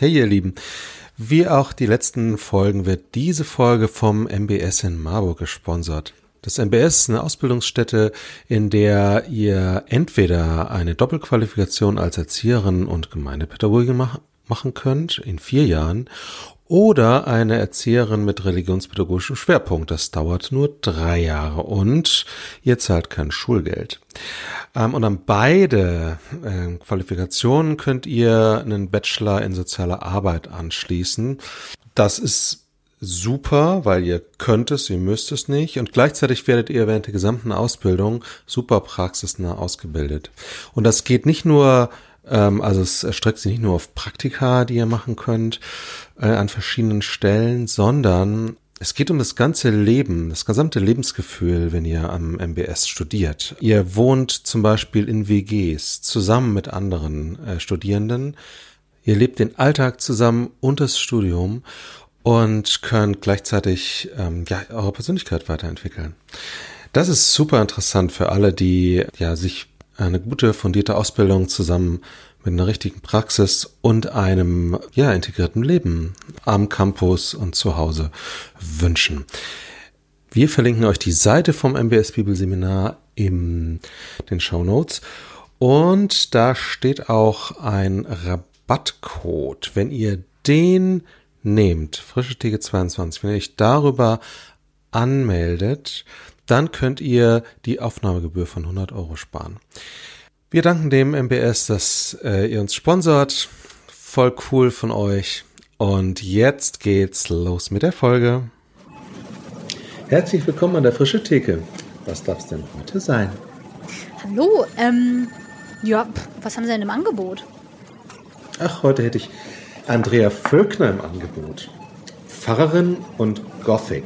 Hey ihr Lieben, wie auch die letzten Folgen wird diese Folge vom MBS in Marburg gesponsert. Das MBS ist eine Ausbildungsstätte, in der ihr entweder eine Doppelqualifikation als Erzieherin und Gemeindepädagogin mach machen könnt in vier Jahren oder eine Erzieherin mit religionspädagogischem Schwerpunkt. Das dauert nur drei Jahre und ihr zahlt kein Schulgeld. Ähm, und an beide äh, Qualifikationen könnt ihr einen Bachelor in sozialer Arbeit anschließen. Das ist super, weil ihr könnt es, ihr müsst es nicht. Und gleichzeitig werdet ihr während der gesamten Ausbildung super praxisnah ausgebildet. Und das geht nicht nur ähm, also es erstreckt sich nicht nur auf Praktika, die ihr machen könnt äh, an verschiedenen Stellen, sondern es geht um das ganze Leben, das gesamte Lebensgefühl, wenn ihr am MBS studiert. Ihr wohnt zum Beispiel in WGs zusammen mit anderen äh, Studierenden. Ihr lebt den Alltag zusammen und das Studium und könnt gleichzeitig ähm, ja, eure Persönlichkeit weiterentwickeln. Das ist super interessant für alle, die ja sich eine gute, fundierte Ausbildung zusammen mit einer richtigen Praxis und einem ja integrierten Leben am Campus und zu Hause wünschen. Wir verlinken euch die Seite vom MBS Bibelseminar in den Show Notes und da steht auch ein Rabattcode. Wenn ihr den nehmt, frische Theke 22, wenn ihr euch darüber anmeldet, dann könnt ihr die Aufnahmegebühr von 100 Euro sparen. Wir danken dem MBS, dass äh, ihr uns sponsert. Voll cool von euch. Und jetzt geht's los mit der Folge. Herzlich willkommen an der frische Theke. Was darf es denn heute sein? Hallo, ähm, ja, was haben Sie denn im Angebot? Ach, heute hätte ich Andrea Völkner im Angebot. Pfarrerin und Gothic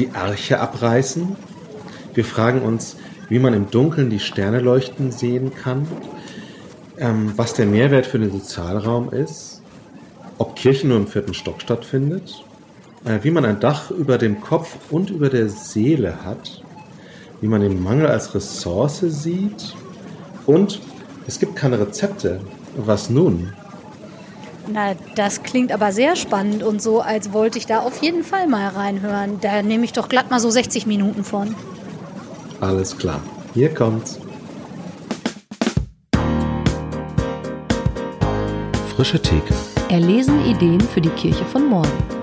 die Arche abreißen. Wir fragen uns, wie man im Dunkeln die Sterne leuchten sehen kann, ähm, was der Mehrwert für den Sozialraum ist, ob Kirche nur im vierten Stock stattfindet, äh, wie man ein Dach über dem Kopf und über der Seele hat, wie man den Mangel als Ressource sieht und es gibt keine Rezepte. Was nun? Na, das klingt aber sehr spannend und so, als wollte ich da auf jeden Fall mal reinhören. Da nehme ich doch glatt mal so 60 Minuten von. Alles klar. Hier kommt's. Frische Theke. Erlesen Ideen für die Kirche von morgen.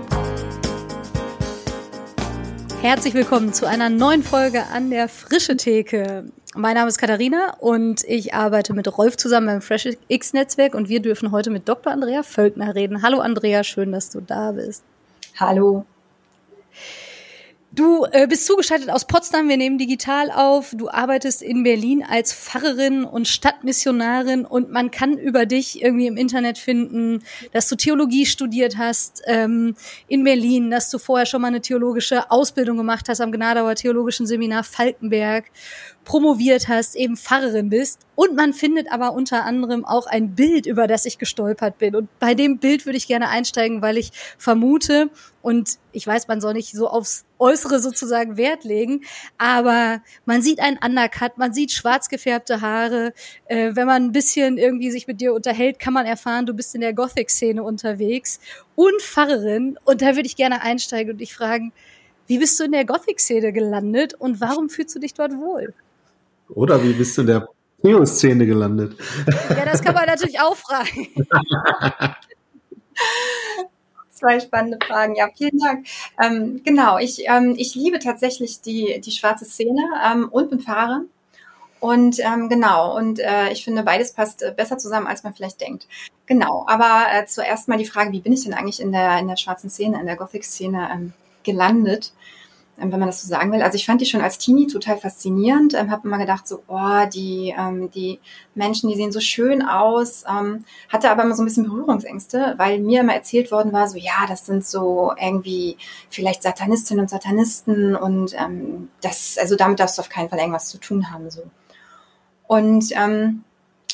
Herzlich willkommen zu einer neuen Folge an der Frische Theke. Mein Name ist Katharina und ich arbeite mit Rolf zusammen beim Fresh X Netzwerk und wir dürfen heute mit Dr. Andrea Völkner reden. Hallo Andrea, schön, dass du da bist. Hallo. Du äh, bist zugeschaltet aus Potsdam, wir nehmen digital auf. Du arbeitest in Berlin als Pfarrerin und Stadtmissionarin und man kann über dich irgendwie im Internet finden, dass du Theologie studiert hast ähm, in Berlin, dass du vorher schon mal eine theologische Ausbildung gemacht hast am Gnadauer Theologischen Seminar Falkenberg promoviert hast, eben Pfarrerin bist. Und man findet aber unter anderem auch ein Bild, über das ich gestolpert bin. Und bei dem Bild würde ich gerne einsteigen, weil ich vermute, und ich weiß, man soll nicht so aufs Äußere sozusagen Wert legen, aber man sieht einen Undercut, man sieht schwarz gefärbte Haare. Äh, wenn man ein bisschen irgendwie sich mit dir unterhält, kann man erfahren, du bist in der Gothic-Szene unterwegs und Pfarrerin. Und da würde ich gerne einsteigen und dich fragen, wie bist du in der Gothic-Szene gelandet und warum fühlst du dich dort wohl? Oder wie bist du in der Neo-Szene gelandet? Ja, das kann man natürlich auch fragen. Zwei spannende Fragen. Ja, vielen Dank. Ähm, genau, ich, ähm, ich liebe tatsächlich die, die schwarze Szene ähm, und bin Fahrerin. Und ähm, genau, und äh, ich finde, beides passt äh, besser zusammen, als man vielleicht denkt. Genau, aber äh, zuerst mal die Frage, wie bin ich denn eigentlich in der, in der schwarzen Szene, in der Gothic-Szene ähm, gelandet? Ähm, wenn man das so sagen will. Also ich fand die schon als Teenie total faszinierend, ähm, habe immer gedacht so, oh, die, ähm, die Menschen, die sehen so schön aus, ähm, hatte aber immer so ein bisschen Berührungsängste, weil mir immer erzählt worden war, so ja, das sind so irgendwie vielleicht Satanistinnen und Satanisten und ähm, das, also damit darfst du auf keinen Fall irgendwas zu tun haben. so. Und ähm,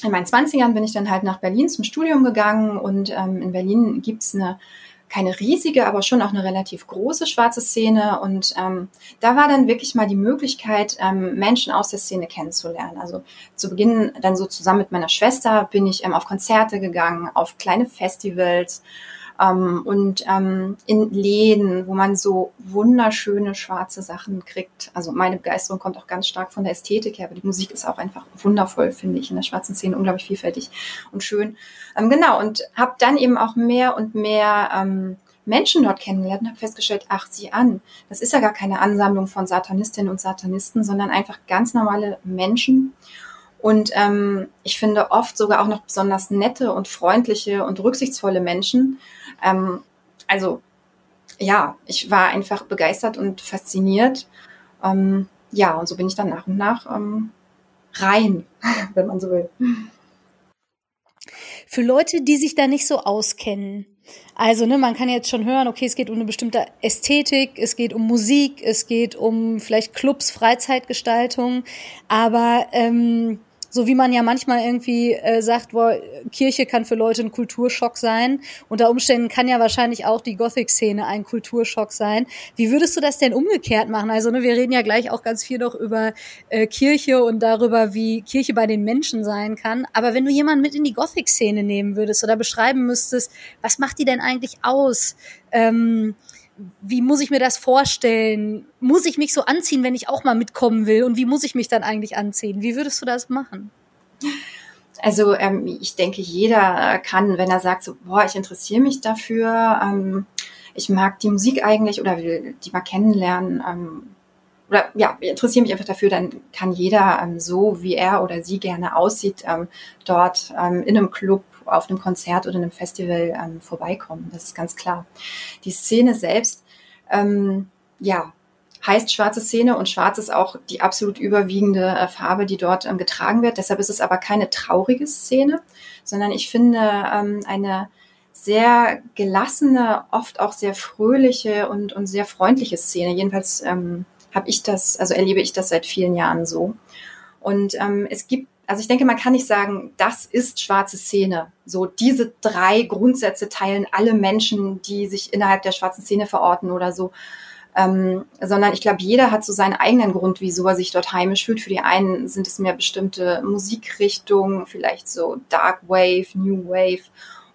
in meinen Zwanzigern bin ich dann halt nach Berlin zum Studium gegangen und ähm, in Berlin gibt's eine keine riesige, aber schon auch eine relativ große schwarze Szene. Und ähm, da war dann wirklich mal die Möglichkeit, ähm, Menschen aus der Szene kennenzulernen. Also zu Beginn dann so zusammen mit meiner Schwester bin ich ähm, auf Konzerte gegangen, auf kleine Festivals und ähm, in Läden, wo man so wunderschöne schwarze Sachen kriegt. Also meine Begeisterung kommt auch ganz stark von der Ästhetik her, aber die Musik ist auch einfach wundervoll, finde ich, in der schwarzen Szene unglaublich vielfältig und schön. Ähm, genau, und habe dann eben auch mehr und mehr ähm, Menschen dort kennengelernt und habe festgestellt, ach, sieh an, das ist ja gar keine Ansammlung von Satanistinnen und Satanisten, sondern einfach ganz normale Menschen. Und ähm, ich finde oft sogar auch noch besonders nette und freundliche und rücksichtsvolle Menschen. Ähm, also ja, ich war einfach begeistert und fasziniert. Ähm, ja, und so bin ich dann nach und nach ähm, rein, wenn man so will. Für Leute, die sich da nicht so auskennen, also, ne, man kann jetzt schon hören, okay, es geht um eine bestimmte Ästhetik, es geht um Musik, es geht um vielleicht Clubs, Freizeitgestaltung, aber ähm, so wie man ja manchmal irgendwie äh, sagt, boah, Kirche kann für Leute ein Kulturschock sein. Unter Umständen kann ja wahrscheinlich auch die Gothic-Szene ein Kulturschock sein. Wie würdest du das denn umgekehrt machen? Also ne, wir reden ja gleich auch ganz viel noch über äh, Kirche und darüber, wie Kirche bei den Menschen sein kann. Aber wenn du jemanden mit in die Gothic-Szene nehmen würdest oder beschreiben müsstest, was macht die denn eigentlich aus? Ähm, wie muss ich mir das vorstellen? Muss ich mich so anziehen, wenn ich auch mal mitkommen will? Und wie muss ich mich dann eigentlich anziehen? Wie würdest du das machen? Also ähm, ich denke, jeder kann, wenn er sagt, so, boah, ich interessiere mich dafür, ähm, ich mag die Musik eigentlich oder will die mal kennenlernen, ähm, oder ja, interessiere mich einfach dafür, dann kann jeder ähm, so, wie er oder sie gerne aussieht, ähm, dort ähm, in einem Club auf einem Konzert oder einem Festival ähm, vorbeikommen. Das ist ganz klar. Die Szene selbst, ähm, ja, heißt schwarze Szene und schwarz ist auch die absolut überwiegende äh, Farbe, die dort ähm, getragen wird. Deshalb ist es aber keine traurige Szene, sondern ich finde ähm, eine sehr gelassene, oft auch sehr fröhliche und, und sehr freundliche Szene. Jedenfalls ähm, habe ich das, also erlebe ich das seit vielen Jahren so. Und ähm, es gibt also ich denke, man kann nicht sagen, das ist schwarze Szene. So diese drei Grundsätze teilen alle Menschen, die sich innerhalb der schwarzen Szene verorten oder so. Ähm, sondern ich glaube, jeder hat so seinen eigenen Grund, wieso er sich dort heimisch fühlt. Für die einen sind es mehr bestimmte Musikrichtungen, vielleicht so Dark Wave, New Wave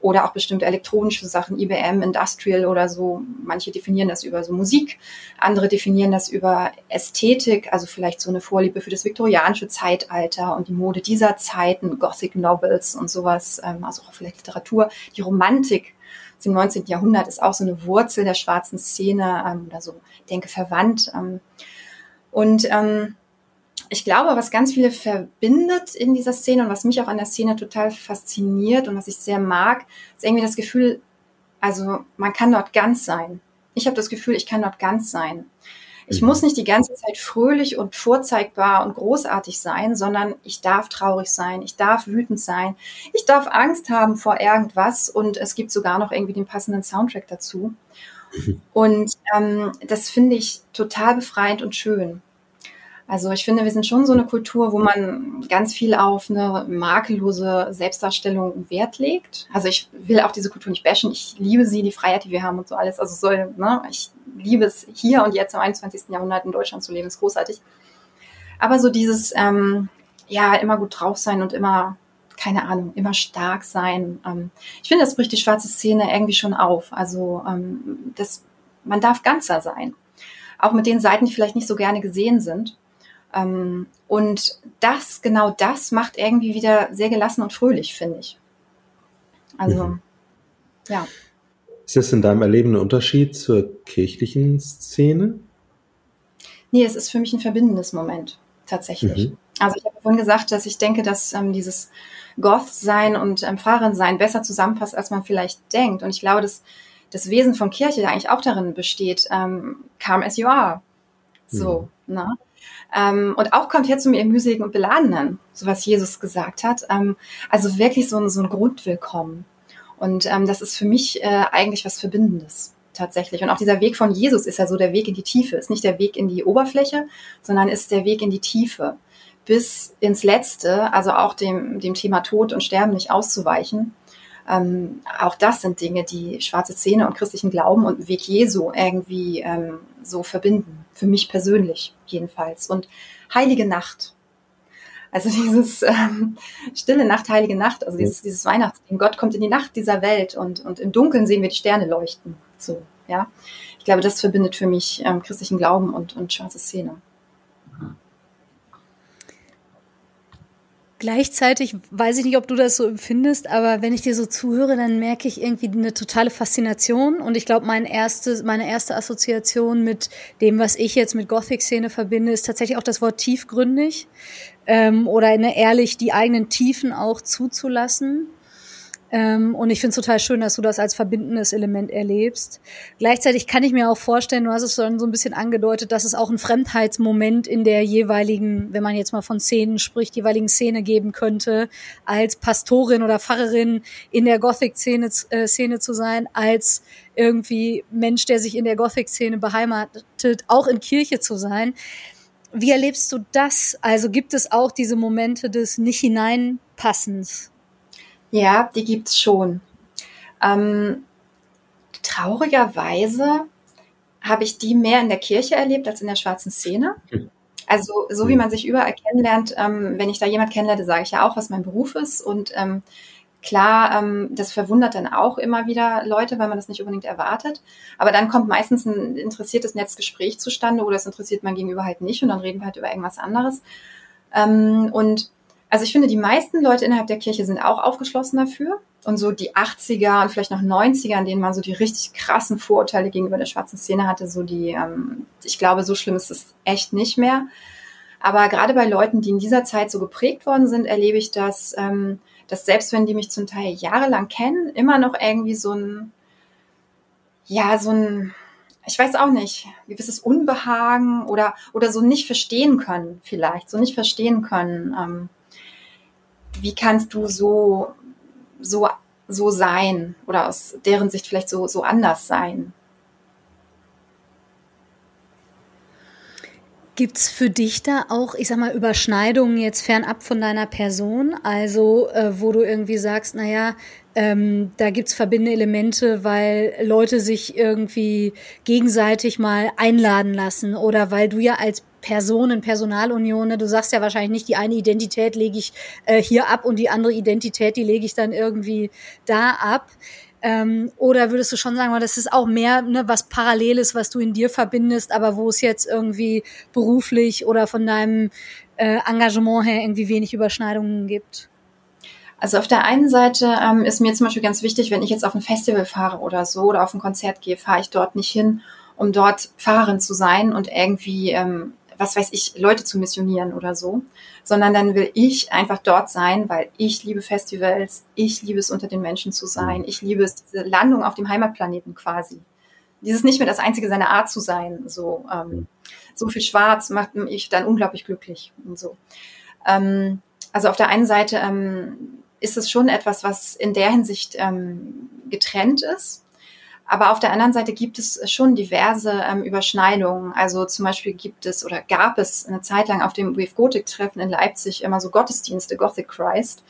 oder auch bestimmte elektronische Sachen, IBM, Industrial oder so. Manche definieren das über so Musik, andere definieren das über Ästhetik, also vielleicht so eine Vorliebe für das viktorianische Zeitalter und die Mode dieser Zeiten, Gothic Novels und sowas, ähm, also auch vielleicht Literatur. Die Romantik im 19. Jahrhundert ist auch so eine Wurzel der schwarzen Szene ähm, oder so, denke, verwandt. Ähm, und ähm, ich glaube, was ganz viele verbindet in dieser Szene und was mich auch an der Szene total fasziniert und was ich sehr mag, ist irgendwie das Gefühl, also man kann dort ganz sein. Ich habe das Gefühl, ich kann dort ganz sein. Ich mhm. muss nicht die ganze Zeit fröhlich und vorzeigbar und großartig sein, sondern ich darf traurig sein, ich darf wütend sein, ich darf Angst haben vor irgendwas und es gibt sogar noch irgendwie den passenden Soundtrack dazu. Mhm. Und ähm, das finde ich total befreiend und schön. Also ich finde, wir sind schon so eine Kultur, wo man ganz viel auf eine makellose Selbstdarstellung Wert legt. Also ich will auch diese Kultur nicht bashen. Ich liebe sie, die Freiheit, die wir haben und so alles. Also soll, ne, ich liebe es hier und jetzt im 21. Jahrhundert in Deutschland zu leben, ist großartig. Aber so dieses, ähm, ja, immer gut drauf sein und immer, keine Ahnung, immer stark sein. Ähm, ich finde, das bricht die schwarze Szene irgendwie schon auf. Also ähm, das, man darf ganzer sein. Auch mit den Seiten, die vielleicht nicht so gerne gesehen sind. Ähm, und das, genau das macht irgendwie wieder sehr gelassen und fröhlich, finde ich. Also, mhm. ja. Ist das in deinem Erleben ein Unterschied zur kirchlichen Szene? Nee, es ist für mich ein verbindendes Moment, tatsächlich. Mhm. Also ich habe vorhin gesagt, dass ich denke, dass ähm, dieses Goth-Sein und ähm, Pfarrerin-Sein besser zusammenpasst, als man vielleicht denkt. Und ich glaube, dass das Wesen von Kirche eigentlich auch darin besteht, ähm, come as you are. So, mhm. ne? Ähm, und auch kommt her zu mir im mühseligen und beladenen, so was Jesus gesagt hat. Ähm, also wirklich so ein, so ein Grundwillkommen. Und ähm, das ist für mich äh, eigentlich was Verbindendes tatsächlich. Und auch dieser Weg von Jesus ist ja so der Weg in die Tiefe, ist nicht der Weg in die Oberfläche, sondern ist der Weg in die Tiefe. Bis ins Letzte, also auch dem, dem Thema Tod und Sterben nicht auszuweichen. Ähm, auch das sind Dinge, die schwarze Szene und christlichen Glauben und Weg Jesu irgendwie ähm, so verbinden. Für mich persönlich jedenfalls. Und Heilige Nacht. Also dieses ähm, stille Nacht, heilige Nacht, also dieses, dieses Weihnachtsding. Gott kommt in die Nacht dieser Welt und, und im Dunkeln sehen wir die Sterne leuchten. So, ja. Ich glaube, das verbindet für mich ähm, christlichen Glauben und, und schwarze Szene. Gleichzeitig weiß ich nicht, ob du das so empfindest, aber wenn ich dir so zuhöre, dann merke ich irgendwie eine totale Faszination. Und ich glaube, mein erste, meine erste Assoziation mit dem, was ich jetzt mit Gothic-Szene verbinde, ist tatsächlich auch das Wort tiefgründig ähm, oder eine ehrlich die eigenen Tiefen auch zuzulassen. Ähm, und ich finde es total schön, dass du das als verbindendes Element erlebst. Gleichzeitig kann ich mir auch vorstellen, du hast es schon so ein bisschen angedeutet, dass es auch einen Fremdheitsmoment in der jeweiligen, wenn man jetzt mal von Szenen spricht, jeweiligen Szene geben könnte, als Pastorin oder Pfarrerin in der Gothic-Szene äh, Szene zu sein, als irgendwie Mensch, der sich in der Gothic-Szene beheimatet, auch in Kirche zu sein. Wie erlebst du das? Also gibt es auch diese Momente des Nicht-Hineinpassens? Ja, die gibt's schon. Ähm, traurigerweise habe ich die mehr in der Kirche erlebt als in der schwarzen Szene. Hm. Also so wie hm. man sich überall kennenlernt, ähm, wenn ich da jemand kennenlerne, sage ich ja auch, was mein Beruf ist. Und ähm, klar, ähm, das verwundert dann auch immer wieder Leute, weil man das nicht unbedingt erwartet. Aber dann kommt meistens ein interessiertes Netzgespräch zustande oder es interessiert man gegenüber halt nicht und dann reden wir halt über irgendwas anderes. Ähm, und also ich finde, die meisten Leute innerhalb der Kirche sind auch aufgeschlossen dafür. Und so die 80er und vielleicht noch 90er, in denen man so die richtig krassen Vorurteile gegenüber der schwarzen Szene hatte, so die, ähm, ich glaube, so schlimm ist es echt nicht mehr. Aber gerade bei Leuten, die in dieser Zeit so geprägt worden sind, erlebe ich das, ähm, dass selbst wenn die mich zum Teil jahrelang kennen, immer noch irgendwie so ein, ja, so ein, ich weiß auch nicht, gewisses Unbehagen oder, oder so nicht verstehen können vielleicht, so nicht verstehen können, ähm, wie kannst du so, so, so sein oder aus deren Sicht vielleicht so, so anders sein? Gibt's für dich da auch, ich sag mal, Überschneidungen jetzt fernab von deiner Person? Also, äh, wo du irgendwie sagst, naja, ähm, da gibt's verbindende Elemente, weil Leute sich irgendwie gegenseitig mal einladen lassen oder weil du ja als Personen, Personalunion. Ne? Du sagst ja wahrscheinlich nicht, die eine Identität lege ich äh, hier ab und die andere Identität, die lege ich dann irgendwie da ab. Ähm, oder würdest du schon sagen, das ist auch mehr ne, was Paralleles, was du in dir verbindest, aber wo es jetzt irgendwie beruflich oder von deinem äh, Engagement her irgendwie wenig Überschneidungen gibt? Also auf der einen Seite ähm, ist mir zum Beispiel ganz wichtig, wenn ich jetzt auf ein Festival fahre oder so oder auf ein Konzert gehe, fahre ich dort nicht hin, um dort Fahrerin zu sein und irgendwie ähm, was weiß ich, Leute zu missionieren oder so, sondern dann will ich einfach dort sein, weil ich liebe Festivals, ich liebe es, unter den Menschen zu sein, ich liebe es, diese Landung auf dem Heimatplaneten quasi. Dieses nicht mehr das einzige seiner Art zu sein, so, ähm, so viel Schwarz macht mich dann unglaublich glücklich und so. Ähm, also auf der einen Seite ähm, ist es schon etwas, was in der Hinsicht ähm, getrennt ist. Aber auf der anderen Seite gibt es schon diverse ähm, Überschneidungen. Also zum Beispiel gibt es oder gab es eine Zeit lang auf dem Wave Gothic Treffen in Leipzig immer so Gottesdienste, Gothic Christ.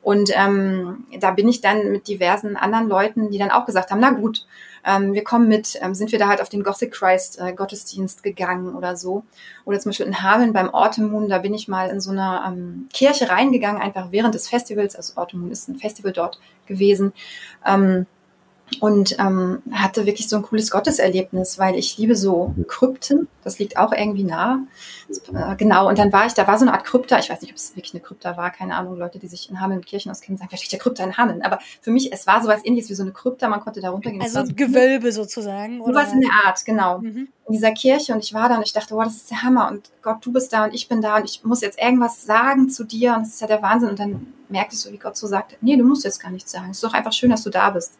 Und ähm, da bin ich dann mit diversen anderen Leuten, die dann auch gesagt haben, na gut, ähm, wir kommen mit, ähm, sind wir da halt auf den Gothic Christ äh, Gottesdienst gegangen oder so. Oder zum Beispiel in Hameln beim Autumn Moon, da bin ich mal in so eine ähm, Kirche reingegangen, einfach während des Festivals, also Autumn Moon ist ein Festival dort gewesen. Ähm, und ähm, hatte wirklich so ein cooles Gotteserlebnis, weil ich liebe so Krypten. Das liegt auch irgendwie nah. Äh, genau. Und dann war ich, da war so eine Art Krypta. Ich weiß nicht, ob es wirklich eine Krypta war. Keine Ahnung. Leute, die sich in Hameln Kirchen auskennen, sagen vielleicht der Krypta in Hameln. Aber für mich, es war sowas ähnliches wie so eine Krypta. Man konnte da runtergehen. Also ein Gewölbe sozusagen. Oder? Sowas in der Art, genau. Mhm. In dieser Kirche. Und ich war da und ich dachte, wow, das ist der Hammer. Und Gott, du bist da und ich bin da und ich muss jetzt irgendwas sagen zu dir. Und das ist ja der Wahnsinn. Und dann merkte ich so, wie Gott so sagt, nee, du musst jetzt gar nichts sagen. Es ist doch einfach schön, dass du da bist.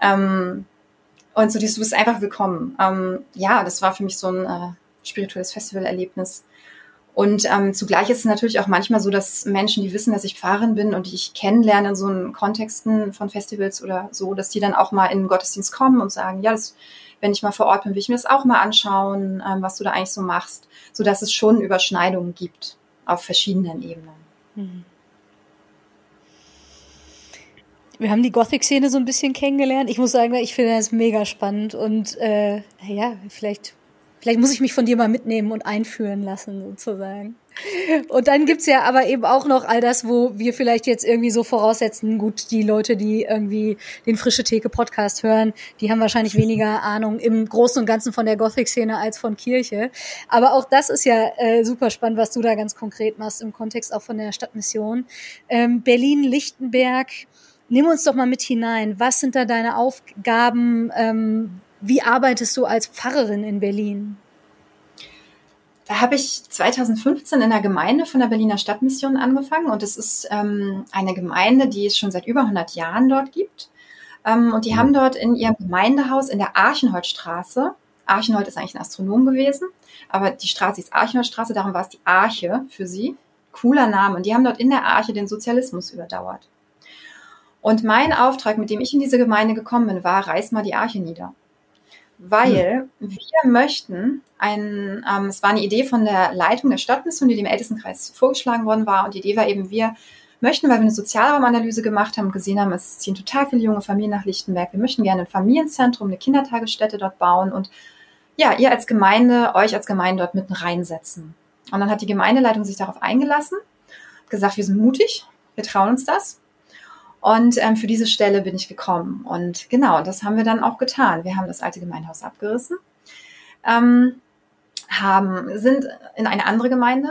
Ähm, und so, du bist einfach willkommen. Ähm, ja, das war für mich so ein äh, spirituelles Festivalerlebnis. Und ähm, zugleich ist es natürlich auch manchmal so, dass Menschen, die wissen, dass ich Pfarrerin bin und die ich kennenlerne in so einen Kontexten von Festivals oder so, dass die dann auch mal in den Gottesdienst kommen und sagen, ja, das, wenn ich mal vor Ort bin, will ich mir das auch mal anschauen, ähm, was du da eigentlich so machst, so dass es schon Überschneidungen gibt auf verschiedenen Ebenen. Mhm. Wir haben die Gothic-Szene so ein bisschen kennengelernt. Ich muss sagen, ich finde das mega spannend und äh, ja, vielleicht, vielleicht muss ich mich von dir mal mitnehmen und einführen lassen, sozusagen. Und dann gibt's ja aber eben auch noch all das, wo wir vielleicht jetzt irgendwie so voraussetzen, gut, die Leute, die irgendwie den Frische Theke Podcast hören, die haben wahrscheinlich weniger Ahnung im Großen und Ganzen von der Gothic-Szene als von Kirche. Aber auch das ist ja äh, super spannend, was du da ganz konkret machst im Kontext auch von der Stadtmission. Ähm, Berlin-Lichtenberg, nimm uns doch mal mit hinein. Was sind da deine Aufgaben? Ähm, wie arbeitest du als Pfarrerin in Berlin? Da habe ich 2015 in der Gemeinde von der Berliner Stadtmission angefangen und es ist ähm, eine Gemeinde, die es schon seit über 100 Jahren dort gibt. Ähm, und die mhm. haben dort in ihrem Gemeindehaus in der Archenholzstraße, Archenhold ist eigentlich ein Astronom gewesen, aber die Straße ist Archenholzstraße, darum war es die Arche für sie. Cooler Name. Und die haben dort in der Arche den Sozialismus überdauert. Und mein Auftrag, mit dem ich in diese Gemeinde gekommen bin, war, reiß mal die Arche nieder weil hm. wir möchten ein, ähm, es war eine Idee von der Leitung der Stadtmission, die dem Ältestenkreis vorgeschlagen worden war. Und die Idee war eben, wir möchten, weil wir eine Sozialraumanalyse gemacht haben, gesehen haben, es ziehen total viele junge Familien nach Lichtenberg. Wir möchten gerne ein Familienzentrum, eine Kindertagesstätte dort bauen und ja, ihr als Gemeinde, euch als Gemeinde dort mitten reinsetzen. Und dann hat die Gemeindeleitung sich darauf eingelassen, gesagt, wir sind mutig, wir trauen uns das. Und ähm, für diese Stelle bin ich gekommen. Und genau, das haben wir dann auch getan. Wir haben das alte Gemeindehaus abgerissen, ähm, haben, sind in eine andere Gemeinde,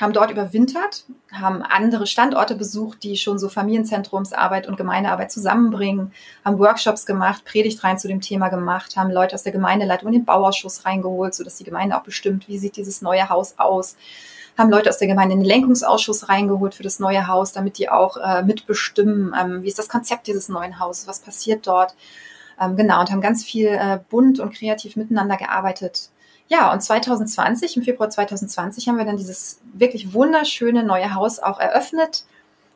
haben dort überwintert, haben andere Standorte besucht, die schon so Familienzentrumsarbeit und Gemeindearbeit zusammenbringen, haben Workshops gemacht, Predigt rein zu dem Thema gemacht, haben Leute aus der Gemeindeleitung in den Bauausschuss reingeholt, sodass die Gemeinde auch bestimmt, wie sieht dieses neue Haus aus haben Leute aus der Gemeinde in den Lenkungsausschuss reingeholt für das neue Haus, damit die auch äh, mitbestimmen, ähm, wie ist das Konzept dieses neuen Hauses, was passiert dort. Ähm, genau, und haben ganz viel äh, bunt und kreativ miteinander gearbeitet. Ja, und 2020, im Februar 2020, haben wir dann dieses wirklich wunderschöne neue Haus auch eröffnet.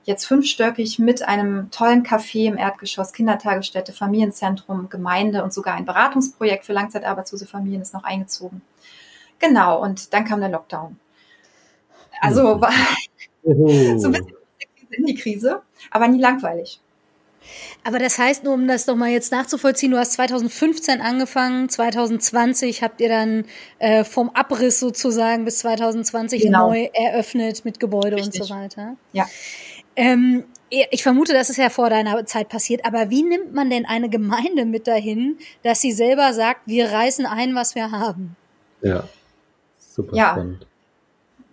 Jetzt fünfstöckig mit einem tollen Café im Erdgeschoss, Kindertagesstätte, Familienzentrum, Gemeinde und sogar ein Beratungsprojekt für langzeitarbeitslose Familien ist noch eingezogen. Genau, und dann kam der Lockdown. Also war oh. so ein bisschen in die Krise, aber nie langweilig. Aber das heißt, nur um das doch mal jetzt nachzuvollziehen, du hast 2015 angefangen, 2020 habt ihr dann äh, vom Abriss sozusagen bis 2020 genau. neu eröffnet mit Gebäude Richtig. und so weiter. Ja. Ähm, ich vermute, das ist ja vor deiner Zeit passiert, aber wie nimmt man denn eine Gemeinde mit dahin, dass sie selber sagt, wir reißen ein, was wir haben? Ja, super ja. spannend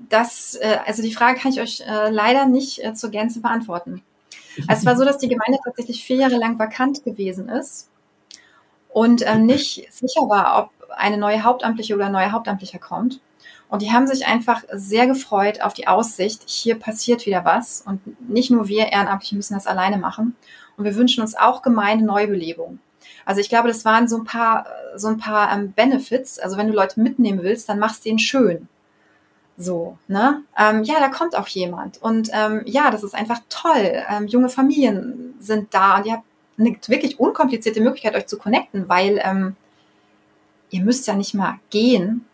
das, äh, also die Frage kann ich euch äh, leider nicht äh, zur Gänze beantworten. Also es war so, dass die Gemeinde tatsächlich vier Jahre lang vakant gewesen ist und ähm, nicht sicher war, ob eine neue Hauptamtliche oder ein neuer Hauptamtlicher kommt. Und die haben sich einfach sehr gefreut auf die Aussicht, hier passiert wieder was. Und nicht nur wir Ehrenamtliche müssen das alleine machen. Und wir wünschen uns auch Gemeinde Neubelebung. Also ich glaube, das waren so ein paar, so ein paar ähm, Benefits. Also wenn du Leute mitnehmen willst, dann machst du den schön. So, ne? Ähm, ja, da kommt auch jemand. Und ähm, ja, das ist einfach toll. Ähm, junge Familien sind da und ihr habt eine wirklich unkomplizierte Möglichkeit, euch zu connecten, weil ähm, ihr müsst ja nicht mal gehen.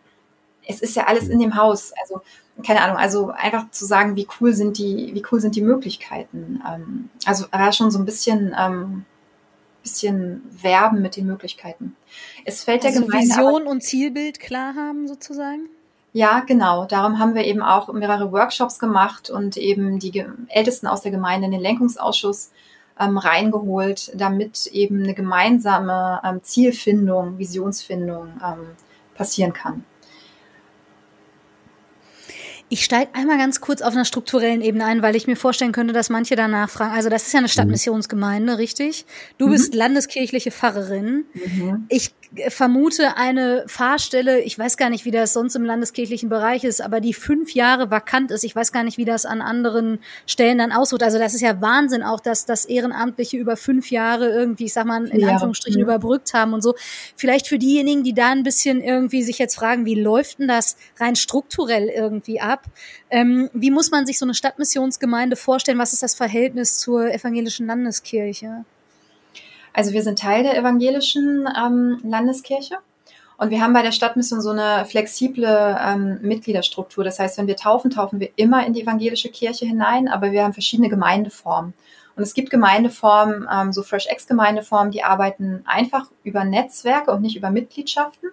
Es ist ja alles in dem Haus. Also, keine Ahnung, also einfach zu sagen, wie cool sind die, wie cool sind die Möglichkeiten. Ähm, also war schon so ein bisschen, ähm, bisschen werben mit den Möglichkeiten. Es fällt also der Gemeinde Vision und Zielbild klar haben sozusagen? Ja, genau. Darum haben wir eben auch mehrere Workshops gemacht und eben die Ältesten aus der Gemeinde in den Lenkungsausschuss ähm, reingeholt, damit eben eine gemeinsame ähm, Zielfindung, Visionsfindung ähm, passieren kann. Ich steige einmal ganz kurz auf einer strukturellen Ebene ein, weil ich mir vorstellen könnte, dass manche danach fragen. Also das ist ja eine Stadtmissionsgemeinde, richtig? Du mhm. bist landeskirchliche Pfarrerin. Mhm. Ich vermute eine Fahrstelle, ich weiß gar nicht, wie das sonst im landeskirchlichen Bereich ist, aber die fünf Jahre vakant ist. Ich weiß gar nicht, wie das an anderen Stellen dann aussieht. Also das ist ja Wahnsinn auch, dass das Ehrenamtliche über fünf Jahre irgendwie, ich sag mal, in ja. Anführungsstrichen ja. überbrückt haben und so. Vielleicht für diejenigen, die da ein bisschen irgendwie sich jetzt fragen, wie läuft denn das rein strukturell irgendwie ab? Ähm, wie muss man sich so eine Stadtmissionsgemeinde vorstellen? Was ist das Verhältnis zur evangelischen Landeskirche? Also wir sind Teil der evangelischen ähm, Landeskirche und wir haben bei der Stadtmission so eine flexible ähm, Mitgliederstruktur. Das heißt, wenn wir taufen, taufen wir immer in die evangelische Kirche hinein, aber wir haben verschiedene Gemeindeformen. Und es gibt Gemeindeformen, ähm, so FreshX-Gemeindeformen, die arbeiten einfach über Netzwerke und nicht über Mitgliedschaften.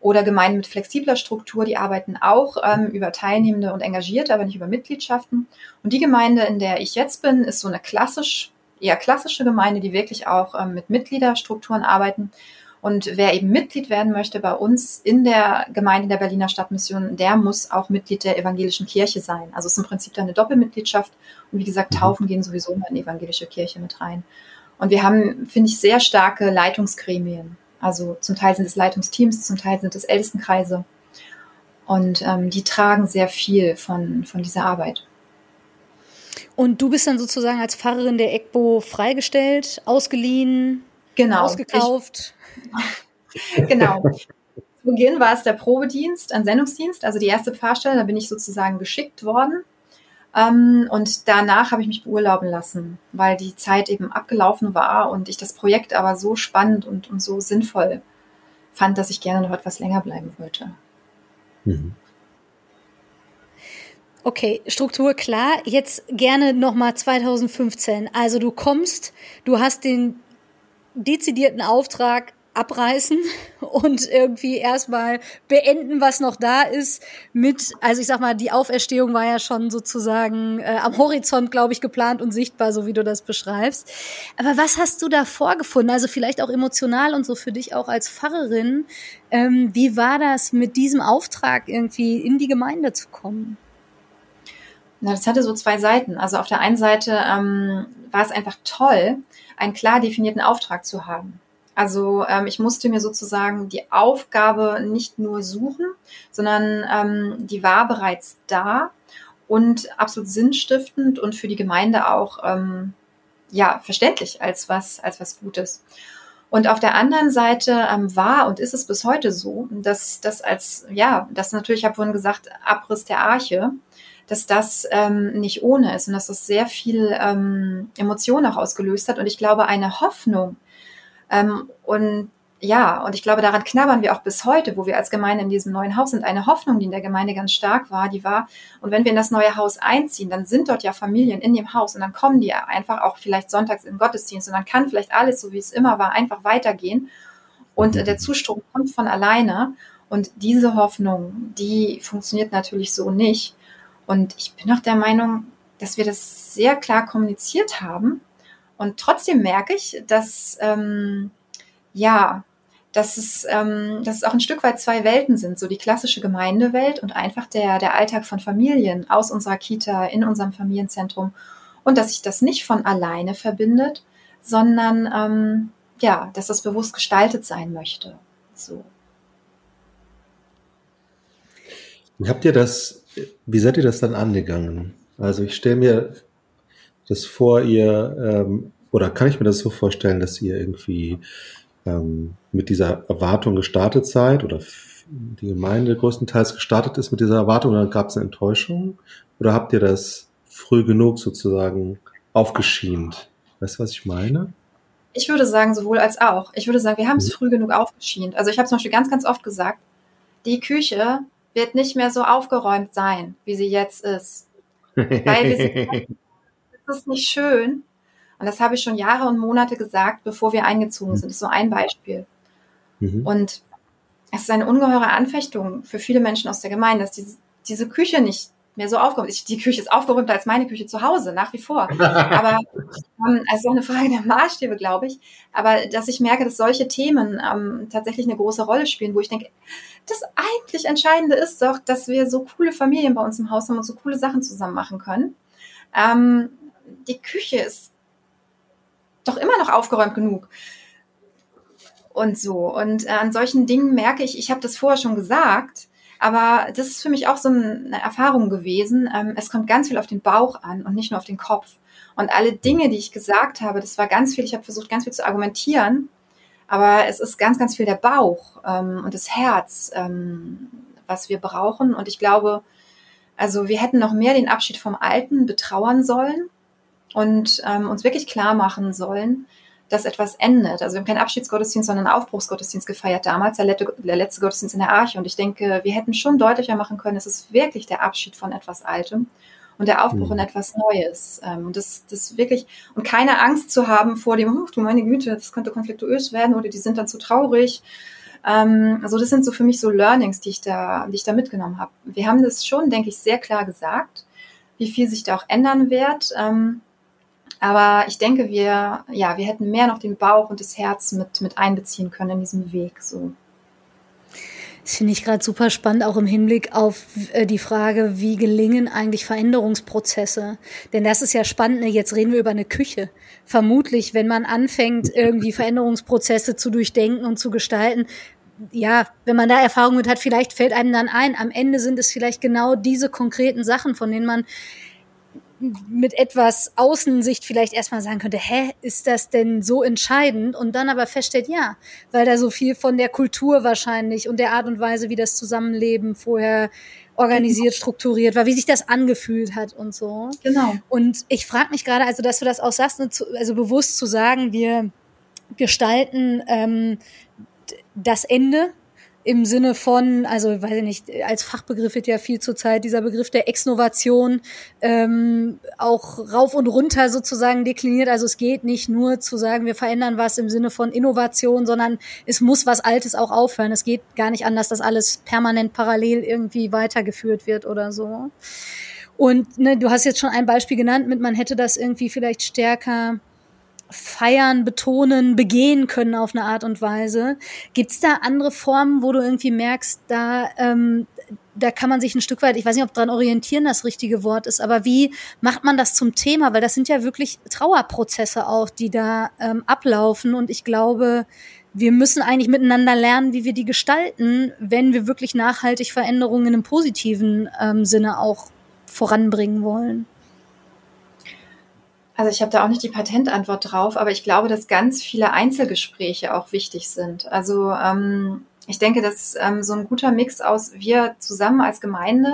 Oder Gemeinden mit flexibler Struktur, die arbeiten auch ähm, über Teilnehmende und Engagierte, aber nicht über Mitgliedschaften. Und die Gemeinde, in der ich jetzt bin, ist so eine klassisch, eher klassische Gemeinde, die wirklich auch ähm, mit Mitgliederstrukturen arbeiten. Und wer eben Mitglied werden möchte bei uns in der Gemeinde der Berliner Stadtmission, der muss auch Mitglied der evangelischen Kirche sein. Also es ist im Prinzip dann eine Doppelmitgliedschaft. Und wie gesagt, mhm. Taufen gehen sowieso immer in die evangelische Kirche mit rein. Und wir haben, finde ich, sehr starke Leitungsgremien. Also zum Teil sind es Leitungsteams, zum Teil sind es Ältestenkreise. Und ähm, die tragen sehr viel von, von dieser Arbeit. Und du bist dann sozusagen als Pfarrerin der EGBO freigestellt, ausgeliehen, genau. ausgekauft? genau. Zu Beginn war es der Probedienst, ein Sendungsdienst, also die erste Pfarrstelle, da bin ich sozusagen geschickt worden. Ähm, und danach habe ich mich beurlauben lassen, weil die Zeit eben abgelaufen war und ich das Projekt aber so spannend und, und so sinnvoll fand, dass ich gerne noch etwas länger bleiben wollte. Mhm. Okay, Struktur klar. Jetzt gerne nochmal 2015. Also du kommst, du hast den dezidierten Auftrag, abreißen und irgendwie erstmal beenden, was noch da ist mit, also ich sag mal, die Auferstehung war ja schon sozusagen äh, am Horizont, glaube ich, geplant und sichtbar, so wie du das beschreibst. Aber was hast du da vorgefunden? Also vielleicht auch emotional und so für dich auch als Pfarrerin. Ähm, wie war das mit diesem Auftrag irgendwie in die Gemeinde zu kommen? Na, das hatte so zwei Seiten. Also auf der einen Seite ähm, war es einfach toll, einen klar definierten Auftrag zu haben. Also ähm, ich musste mir sozusagen die Aufgabe nicht nur suchen, sondern ähm, die war bereits da und absolut sinnstiftend und für die Gemeinde auch ähm, ja verständlich als was als was Gutes. Und auf der anderen Seite ähm, war und ist es bis heute so, dass das als ja, das natürlich, ich habe vorhin gesagt, Abriss der Arche, dass das ähm, nicht ohne ist und dass das sehr viel ähm, Emotion auch ausgelöst hat. Und ich glaube, eine Hoffnung, ähm, und ja, und ich glaube, daran knabbern wir auch bis heute, wo wir als Gemeinde in diesem neuen Haus sind. Eine Hoffnung, die in der Gemeinde ganz stark war, die war, und wenn wir in das neue Haus einziehen, dann sind dort ja Familien in dem Haus und dann kommen die einfach auch vielleicht sonntags in den Gottesdienst und dann kann vielleicht alles, so wie es immer war, einfach weitergehen. Und mhm. der Zustrom kommt von alleine. Und diese Hoffnung, die funktioniert natürlich so nicht. Und ich bin auch der Meinung, dass wir das sehr klar kommuniziert haben und trotzdem merke ich, dass, ähm, ja, dass es, ähm, dass es auch ein Stück weit zwei Welten sind, so die klassische Gemeindewelt und einfach der, der Alltag von Familien aus unserer Kita, in unserem Familienzentrum. Und dass sich das nicht von alleine verbindet, sondern ähm, ja, dass das bewusst gestaltet sein möchte. So. Habt ihr das, wie seid ihr das dann angegangen? Also ich stelle mir das vor ihr, ähm, oder kann ich mir das so vorstellen, dass ihr irgendwie ähm, mit dieser Erwartung gestartet seid oder die Gemeinde größtenteils gestartet ist mit dieser Erwartung oder gab es eine Enttäuschung? Oder habt ihr das früh genug sozusagen aufgeschient? Weißt du, was ich meine? Ich würde sagen, sowohl als auch. Ich würde sagen, wir haben es mhm. früh genug aufgeschient. Also ich habe zum Beispiel ganz, ganz oft gesagt, die Küche wird nicht mehr so aufgeräumt sein, wie sie jetzt ist. Weil wir sind ist das nicht schön? Und das habe ich schon Jahre und Monate gesagt, bevor wir eingezogen sind. Das ist so ein Beispiel. Mhm. Und es ist eine ungeheure Anfechtung für viele Menschen aus der Gemeinde, dass diese, diese Küche nicht mehr so aufgeräumt ist. Die Küche ist aufgeräumter als meine Küche zu Hause, nach wie vor. Aber ähm, es ist auch eine Frage der Maßstäbe, glaube ich. Aber dass ich merke, dass solche Themen ähm, tatsächlich eine große Rolle spielen, wo ich denke, das eigentlich Entscheidende ist doch, dass wir so coole Familien bei uns im Haus haben und so coole Sachen zusammen machen können. Ähm, die Küche ist doch immer noch aufgeräumt genug. Und so. Und äh, an solchen Dingen merke ich, ich habe das vorher schon gesagt, aber das ist für mich auch so eine Erfahrung gewesen. Ähm, es kommt ganz viel auf den Bauch an und nicht nur auf den Kopf. Und alle Dinge, die ich gesagt habe, das war ganz viel, ich habe versucht, ganz viel zu argumentieren, aber es ist ganz, ganz viel der Bauch ähm, und das Herz, ähm, was wir brauchen. Und ich glaube, also wir hätten noch mehr den Abschied vom Alten betrauern sollen und ähm, uns wirklich klar machen sollen, dass etwas endet. Also wir haben keinen Abschiedsgottesdienst, sondern einen Aufbruchsgottesdienst gefeiert damals, der letzte, der letzte Gottesdienst in der Arche. Und ich denke, wir hätten schon deutlicher machen können, es ist wirklich der Abschied von etwas Altem. Und der Aufbruch mhm. in etwas Neues. Ähm, und das, das wirklich, und keine Angst zu haben vor dem, oh, du meine Güte, das könnte konfliktuös werden oder die sind dann zu traurig. Ähm, also das sind so für mich so Learnings, die ich da, die ich da mitgenommen habe. Wir haben das schon, denke ich, sehr klar gesagt, wie viel sich da auch ändern wird. Ähm, aber ich denke, wir, ja, wir hätten mehr noch den Bauch und das Herz mit, mit einbeziehen können in diesem Weg. So. Das finde ich gerade super spannend, auch im Hinblick auf äh, die Frage, wie gelingen eigentlich Veränderungsprozesse? Denn das ist ja spannend, ne? jetzt reden wir über eine Küche. Vermutlich, wenn man anfängt, irgendwie Veränderungsprozesse zu durchdenken und zu gestalten, ja, wenn man da Erfahrung mit hat, vielleicht fällt einem dann ein, am Ende sind es vielleicht genau diese konkreten Sachen, von denen man mit etwas Außensicht vielleicht erstmal sagen könnte, hä, ist das denn so entscheidend? Und dann aber feststellt, ja, weil da so viel von der Kultur wahrscheinlich und der Art und Weise, wie das Zusammenleben vorher organisiert, genau. strukturiert war, wie sich das angefühlt hat und so. Genau. Und ich frage mich gerade, also dass du das auch sagst, ne, also bewusst zu sagen, wir gestalten ähm, das Ende im Sinne von, also weiß ich nicht, als Fachbegriff wird ja viel zurzeit dieser Begriff der Exnovation ähm, auch rauf und runter sozusagen dekliniert. Also es geht nicht nur zu sagen, wir verändern was im Sinne von Innovation, sondern es muss was Altes auch aufhören. Es geht gar nicht anders, dass alles permanent parallel irgendwie weitergeführt wird oder so. Und ne, du hast jetzt schon ein Beispiel genannt mit, man hätte das irgendwie vielleicht stärker feiern, betonen, begehen können auf eine Art und Weise. Gibt es da andere Formen, wo du irgendwie merkst, da, ähm, da kann man sich ein Stück weit, ich weiß nicht, ob dran orientieren das richtige Wort ist, aber wie macht man das zum Thema? Weil das sind ja wirklich Trauerprozesse auch, die da ähm, ablaufen. Und ich glaube, wir müssen eigentlich miteinander lernen, wie wir die gestalten, wenn wir wirklich nachhaltig Veränderungen im positiven ähm, Sinne auch voranbringen wollen. Also ich habe da auch nicht die Patentantwort drauf, aber ich glaube, dass ganz viele Einzelgespräche auch wichtig sind. Also ähm, ich denke, dass ähm, so ein guter Mix aus wir zusammen als Gemeinde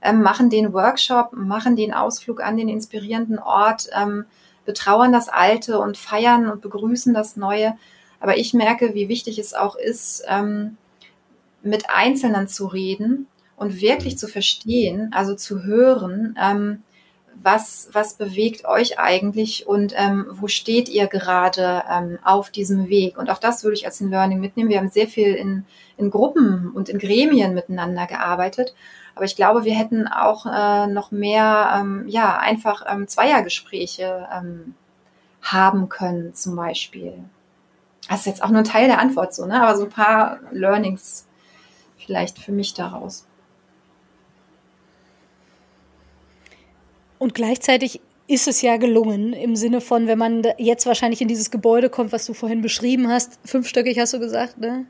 ähm, machen den Workshop, machen den Ausflug an den inspirierenden Ort, ähm, betrauern das Alte und feiern und begrüßen das Neue. Aber ich merke, wie wichtig es auch ist, ähm, mit Einzelnen zu reden und wirklich zu verstehen, also zu hören, ähm, was, was bewegt euch eigentlich und ähm, wo steht ihr gerade ähm, auf diesem Weg? Und auch das würde ich als ein Learning mitnehmen. Wir haben sehr viel in, in Gruppen und in Gremien miteinander gearbeitet. Aber ich glaube, wir hätten auch äh, noch mehr, ähm, ja, einfach ähm, Zweiergespräche ähm, haben können, zum Beispiel. Das ist jetzt auch nur ein Teil der Antwort so, ne? Aber so ein paar Learnings vielleicht für mich daraus. Und gleichzeitig ist es ja gelungen im Sinne von, wenn man jetzt wahrscheinlich in dieses Gebäude kommt, was du vorhin beschrieben hast, fünfstöckig hast du gesagt, ne?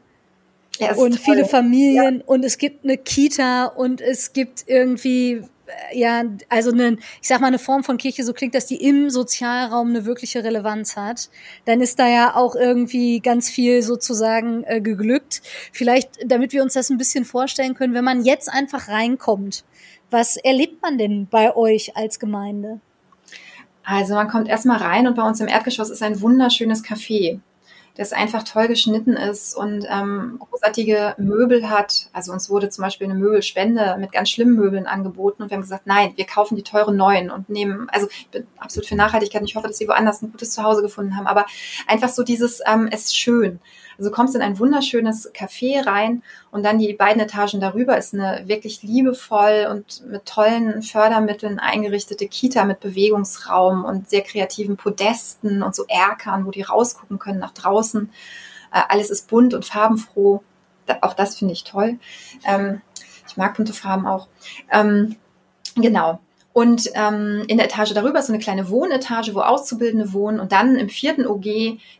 Ja, und toll. viele Familien ja. und es gibt eine Kita und es gibt irgendwie äh, ja, also eine, ich sag mal, eine Form von Kirche, so klingt, dass die im Sozialraum eine wirkliche Relevanz hat, dann ist da ja auch irgendwie ganz viel sozusagen äh, geglückt. Vielleicht, damit wir uns das ein bisschen vorstellen können, wenn man jetzt einfach reinkommt was erlebt man denn bei euch als Gemeinde? Also man kommt erstmal rein und bei uns im Erdgeschoss ist ein wunderschönes Café, das einfach toll geschnitten ist und ähm, großartige Möbel hat. Also uns wurde zum Beispiel eine Möbelspende mit ganz schlimmen Möbeln angeboten und wir haben gesagt, nein, wir kaufen die teuren neuen und nehmen, also ich bin absolut für Nachhaltigkeit und ich hoffe, dass sie woanders ein gutes Zuhause gefunden haben, aber einfach so dieses, ähm, es ist schön. Also kommst in ein wunderschönes Café rein und dann die beiden Etagen darüber ist eine wirklich liebevoll und mit tollen Fördermitteln eingerichtete Kita mit Bewegungsraum und sehr kreativen Podesten und so Erkern, wo die rausgucken können nach draußen. Äh, alles ist bunt und farbenfroh. auch das finde ich toll. Ähm, ich mag bunte Farben auch. Ähm, genau. Und ähm, in der Etage darüber ist so eine kleine Wohnetage, wo Auszubildende wohnen. Und dann im vierten OG,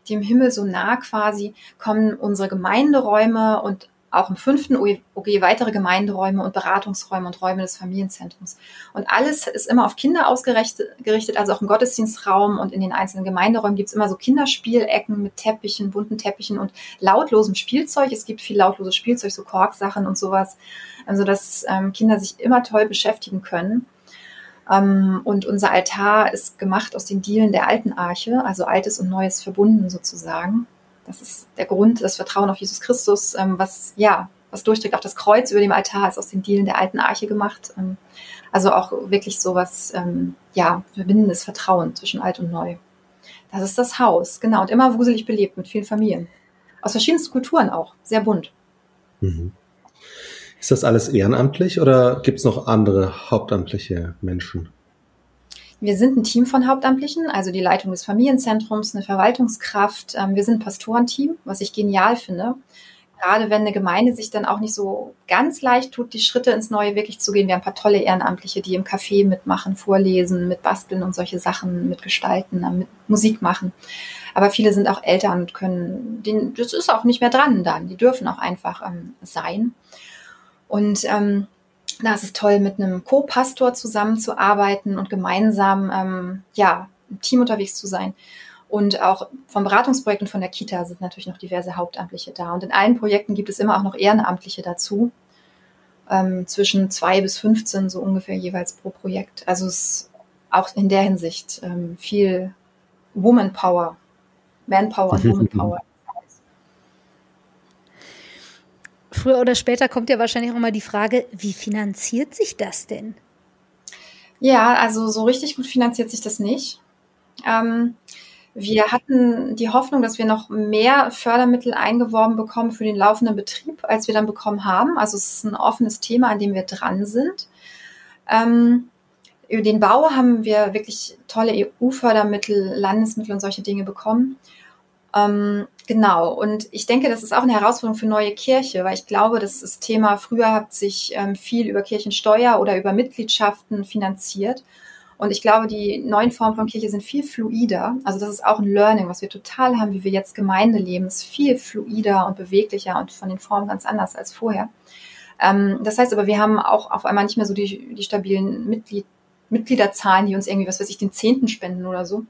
dem Himmel so nah quasi, kommen unsere Gemeinderäume und auch im fünften OG weitere Gemeinderäume und Beratungsräume und Räume des Familienzentrums. Und alles ist immer auf Kinder ausgerichtet, also auch im Gottesdienstraum und in den einzelnen Gemeinderäumen gibt es immer so Kinderspielecken mit Teppichen, bunten Teppichen und lautlosem Spielzeug. Es gibt viel lautloses Spielzeug, so Korksachen und sowas, also dass ähm, Kinder sich immer toll beschäftigen können. Ähm, und unser Altar ist gemacht aus den Dielen der alten Arche, also Altes und Neues verbunden sozusagen. Das ist der Grund, das Vertrauen auf Jesus Christus, ähm, was ja, was durchdrückt. Auch das Kreuz über dem Altar ist aus den Dielen der alten Arche gemacht. Ähm, also auch wirklich sowas, ähm, ja, verbindendes Vertrauen zwischen alt und neu. Das ist das Haus, genau. Und immer wuselig belebt mit vielen Familien. Aus verschiedensten Kulturen auch, sehr bunt. Mhm. Ist das alles ehrenamtlich oder gibt es noch andere hauptamtliche Menschen? Wir sind ein Team von Hauptamtlichen, also die Leitung des Familienzentrums, eine Verwaltungskraft. Ähm, wir sind ein Pastorenteam, was ich genial finde. Gerade wenn eine Gemeinde sich dann auch nicht so ganz leicht tut, die Schritte ins Neue wirklich zu gehen. Wir haben ein paar tolle Ehrenamtliche, die im Café mitmachen, vorlesen, mit basteln und solche Sachen, mitgestalten, äh, mit Musik machen. Aber viele sind auch Eltern und können, den, das ist auch nicht mehr dran dann. Die dürfen auch einfach ähm, sein. Und ähm, da ist es toll, mit einem Co-Pastor zusammenzuarbeiten und gemeinsam ähm, ja, im Team unterwegs zu sein. Und auch vom Beratungsprojekt und von der Kita sind natürlich noch diverse Hauptamtliche da. Und in allen Projekten gibt es immer auch noch Ehrenamtliche dazu. Ähm, zwischen zwei bis 15 so ungefähr jeweils pro Projekt. Also es ist auch in der Hinsicht ähm, viel Woman Power, Manpower und Woman Power. Früher oder später kommt ja wahrscheinlich auch mal die Frage, wie finanziert sich das denn? Ja, also so richtig gut finanziert sich das nicht. Ähm, wir hatten die Hoffnung, dass wir noch mehr Fördermittel eingeworben bekommen für den laufenden Betrieb, als wir dann bekommen haben. Also es ist ein offenes Thema, an dem wir dran sind. Ähm, über den Bau haben wir wirklich tolle EU-Fördermittel, Landesmittel und solche Dinge bekommen. Ähm, genau, und ich denke, das ist auch eine Herausforderung für neue Kirche, weil ich glaube, dass das Thema früher hat sich ähm, viel über Kirchensteuer oder über Mitgliedschaften finanziert. Und ich glaube, die neuen Formen von Kirche sind viel fluider. Also das ist auch ein Learning, was wir total haben, wie wir jetzt Gemeinde leben, ist viel fluider und beweglicher und von den Formen ganz anders als vorher. Ähm, das heißt aber, wir haben auch auf einmal nicht mehr so die, die stabilen Mitglied, Mitgliederzahlen, die uns irgendwie, was weiß ich, den Zehnten spenden oder so.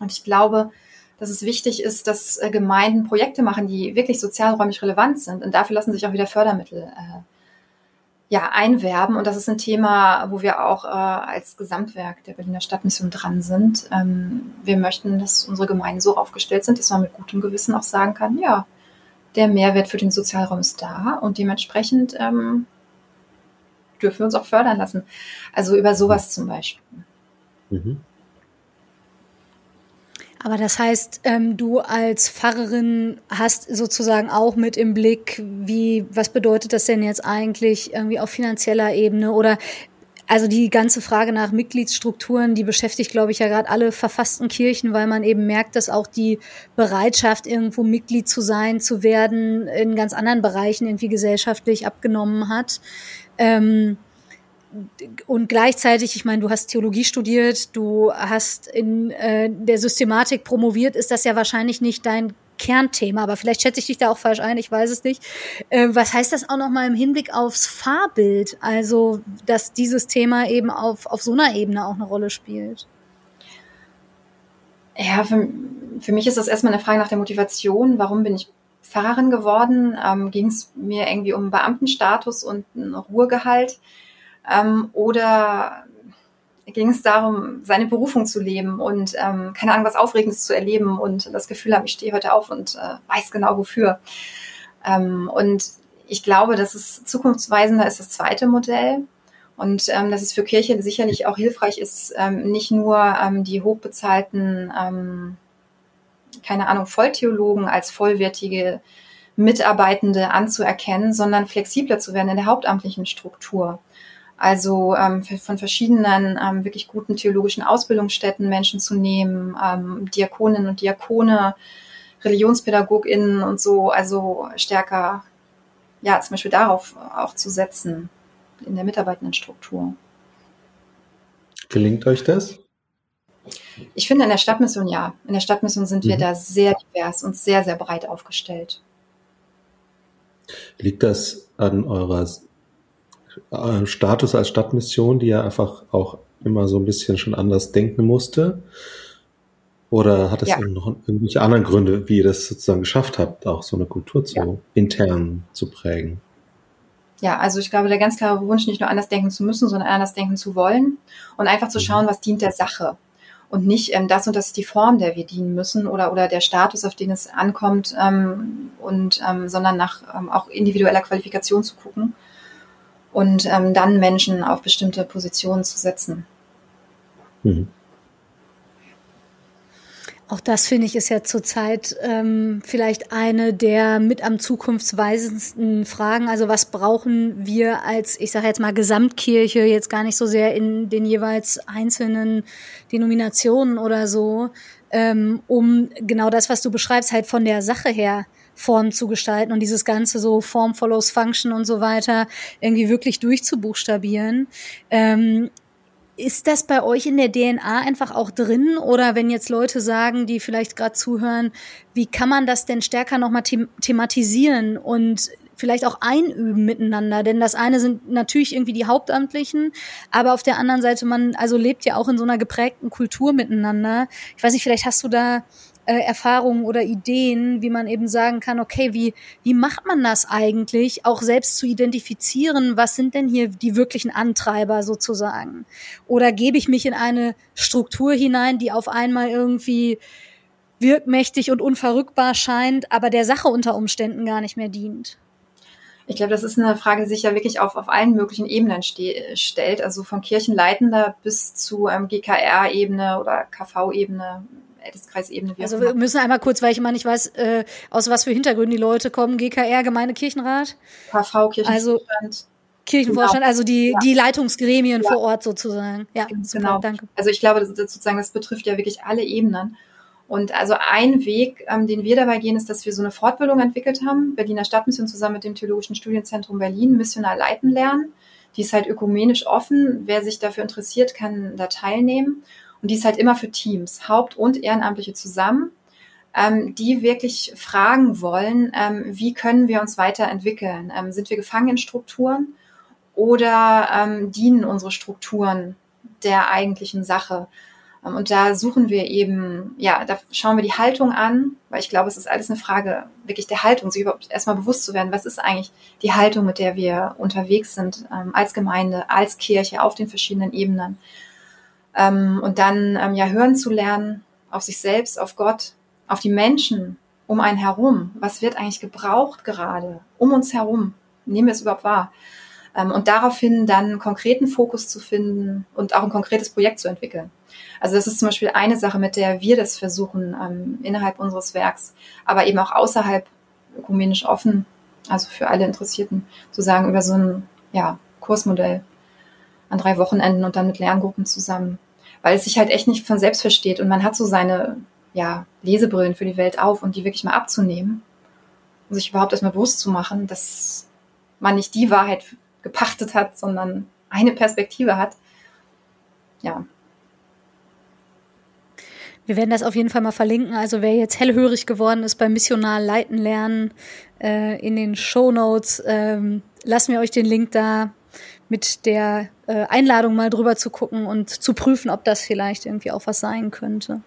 Und ich glaube, dass es wichtig ist, dass äh, Gemeinden Projekte machen, die wirklich sozialräumlich relevant sind. Und dafür lassen sich auch wieder Fördermittel äh, ja, einwerben. Und das ist ein Thema, wo wir auch äh, als Gesamtwerk der Berliner Stadtmission dran sind. Ähm, wir möchten, dass unsere Gemeinden so aufgestellt sind, dass man mit gutem Gewissen auch sagen kann, ja, der Mehrwert für den Sozialraum ist da und dementsprechend ähm, dürfen wir uns auch fördern lassen. Also über sowas zum Beispiel. Mhm. Aber das heißt, ähm, du als Pfarrerin hast sozusagen auch mit im Blick, wie, was bedeutet das denn jetzt eigentlich irgendwie auf finanzieller Ebene oder also die ganze Frage nach Mitgliedsstrukturen, die beschäftigt, glaube ich, ja gerade alle verfassten Kirchen, weil man eben merkt, dass auch die Bereitschaft, irgendwo Mitglied zu sein, zu werden, in ganz anderen Bereichen irgendwie gesellschaftlich abgenommen hat. Ähm, und gleichzeitig, ich meine, du hast Theologie studiert, du hast in äh, der Systematik promoviert, ist das ja wahrscheinlich nicht dein Kernthema, aber vielleicht schätze ich dich da auch falsch ein, ich weiß es nicht. Äh, was heißt das auch nochmal im Hinblick aufs Fahrbild? Also, dass dieses Thema eben auf, auf so einer Ebene auch eine Rolle spielt? Ja, für, für mich ist das erstmal eine Frage nach der Motivation. Warum bin ich Pfarrerin geworden? Ähm, Ging es mir irgendwie um Beamtenstatus und ein Ruhegehalt? Ähm, oder ging es darum, seine Berufung zu leben und ähm, keine Ahnung, was Aufregendes zu erleben und das Gefühl haben, ich stehe heute auf und äh, weiß genau wofür. Ähm, und ich glaube, dass es zukunftsweisender ist das zweite Modell und ähm, dass es für Kirche sicherlich auch hilfreich ist, ähm, nicht nur ähm, die hochbezahlten, ähm, keine Ahnung, Volltheologen als vollwertige Mitarbeitende anzuerkennen, sondern flexibler zu werden in der hauptamtlichen Struktur. Also ähm, von verschiedenen ähm, wirklich guten theologischen Ausbildungsstätten Menschen zu nehmen, ähm, Diakoninnen und Diakone, ReligionspädagogInnen und so, also stärker, ja, zum Beispiel darauf auch zu setzen in der Mitarbeitendenstruktur. Gelingt euch das? Ich finde in der Stadtmission ja. In der Stadtmission sind mhm. wir da sehr divers und sehr, sehr breit aufgestellt. Liegt das an eurer äh, Status als Stadtmission, die ja einfach auch immer so ein bisschen schon anders denken musste? Oder hat es ja. noch irgendwelche anderen Gründe, wie ihr das sozusagen geschafft habt, auch so eine Kultur zu, ja. intern zu prägen? Ja, also ich glaube, der ganz klare Wunsch, nicht nur anders denken zu müssen, sondern anders denken zu wollen und einfach zu mhm. schauen, was dient der Sache und nicht ähm, das und das ist die Form, der wir dienen müssen oder, oder der Status, auf den es ankommt, ähm, und ähm, sondern nach ähm, auch individueller Qualifikation zu gucken und ähm, dann Menschen auf bestimmte Positionen zu setzen. Mhm. Auch das finde ich ist ja zurzeit ähm, vielleicht eine der mit am zukunftsweisendsten Fragen. Also was brauchen wir als, ich sage jetzt mal Gesamtkirche, jetzt gar nicht so sehr in den jeweils einzelnen Denominationen oder so, ähm, um genau das, was du beschreibst, halt von der Sache her Form zu gestalten und dieses ganze so Form follows Function und so weiter irgendwie wirklich durchzubuchstabieren. Ähm, ist das bei euch in der DNA einfach auch drin? Oder wenn jetzt Leute sagen, die vielleicht gerade zuhören, wie kann man das denn stärker nochmal them thematisieren und vielleicht auch einüben miteinander? Denn das eine sind natürlich irgendwie die Hauptamtlichen, aber auf der anderen Seite, man also lebt ja auch in so einer geprägten Kultur miteinander. Ich weiß nicht, vielleicht hast du da äh, Erfahrungen oder Ideen, wie man eben sagen kann, okay, wie, wie macht man das eigentlich, auch selbst zu identifizieren, was sind denn hier die wirklichen Antreiber sozusagen? Oder gebe ich mich in eine Struktur hinein, die auf einmal irgendwie wirkmächtig und unverrückbar scheint, aber der Sache unter Umständen gar nicht mehr dient? Ich glaube, das ist eine Frage, die sich ja wirklich auf, auf allen möglichen Ebenen stellt, also von Kirchenleitender bis zu ähm, GKR-Ebene oder KV-Ebene, Ältestkreisebene. Also wir müssen einmal kurz, weil ich immer nicht weiß, äh, aus was für Hintergründen die Leute kommen. GKR, Gemeindekirchenrat? KV, Kirchenvorstand. Also, Kirchenvorstand, genau. also die, ja. die Leitungsgremien ja. vor Ort sozusagen. Ja, genau. super, danke. Also ich glaube, das, sozusagen, das betrifft ja wirklich alle Ebenen. Und also ein Weg, ähm, den wir dabei gehen, ist, dass wir so eine Fortbildung entwickelt haben, Berliner Stadtmission zusammen mit dem Theologischen Studienzentrum Berlin, missionar leiten lernen. Die ist halt ökumenisch offen. Wer sich dafür interessiert, kann da teilnehmen. Und die ist halt immer für Teams, Haupt- und Ehrenamtliche zusammen, ähm, die wirklich fragen wollen, ähm, wie können wir uns weiterentwickeln? Ähm, sind wir gefangen in Strukturen oder ähm, dienen unsere Strukturen der eigentlichen Sache? Ähm, und da suchen wir eben, ja, da schauen wir die Haltung an, weil ich glaube, es ist alles eine Frage wirklich der Haltung, sich überhaupt erstmal bewusst zu werden, was ist eigentlich die Haltung, mit der wir unterwegs sind, ähm, als Gemeinde, als Kirche, auf den verschiedenen Ebenen. Ähm, und dann ähm, ja hören zu lernen auf sich selbst, auf Gott, auf die Menschen um einen herum. Was wird eigentlich gebraucht gerade um uns herum? Nehmen wir es überhaupt wahr? Ähm, und daraufhin dann einen konkreten Fokus zu finden und auch ein konkretes Projekt zu entwickeln. Also das ist zum Beispiel eine Sache, mit der wir das versuchen ähm, innerhalb unseres Werks, aber eben auch außerhalb ökumenisch offen, also für alle Interessierten, zu sagen über so ein ja, Kursmodell an drei Wochenenden und dann mit Lerngruppen zusammen weil es sich halt echt nicht von selbst versteht und man hat so seine ja, Lesebrillen für die Welt auf und die wirklich mal abzunehmen und sich überhaupt erstmal bewusst zu machen, dass man nicht die Wahrheit gepachtet hat, sondern eine Perspektive hat. Ja. Wir werden das auf jeden Fall mal verlinken. Also wer jetzt hellhörig geworden ist beim Missionar Leiten lernen äh, in den Show Notes, ähm, lassen wir euch den Link da mit der äh, Einladung mal drüber zu gucken und zu prüfen, ob das vielleicht irgendwie auch was sein könnte.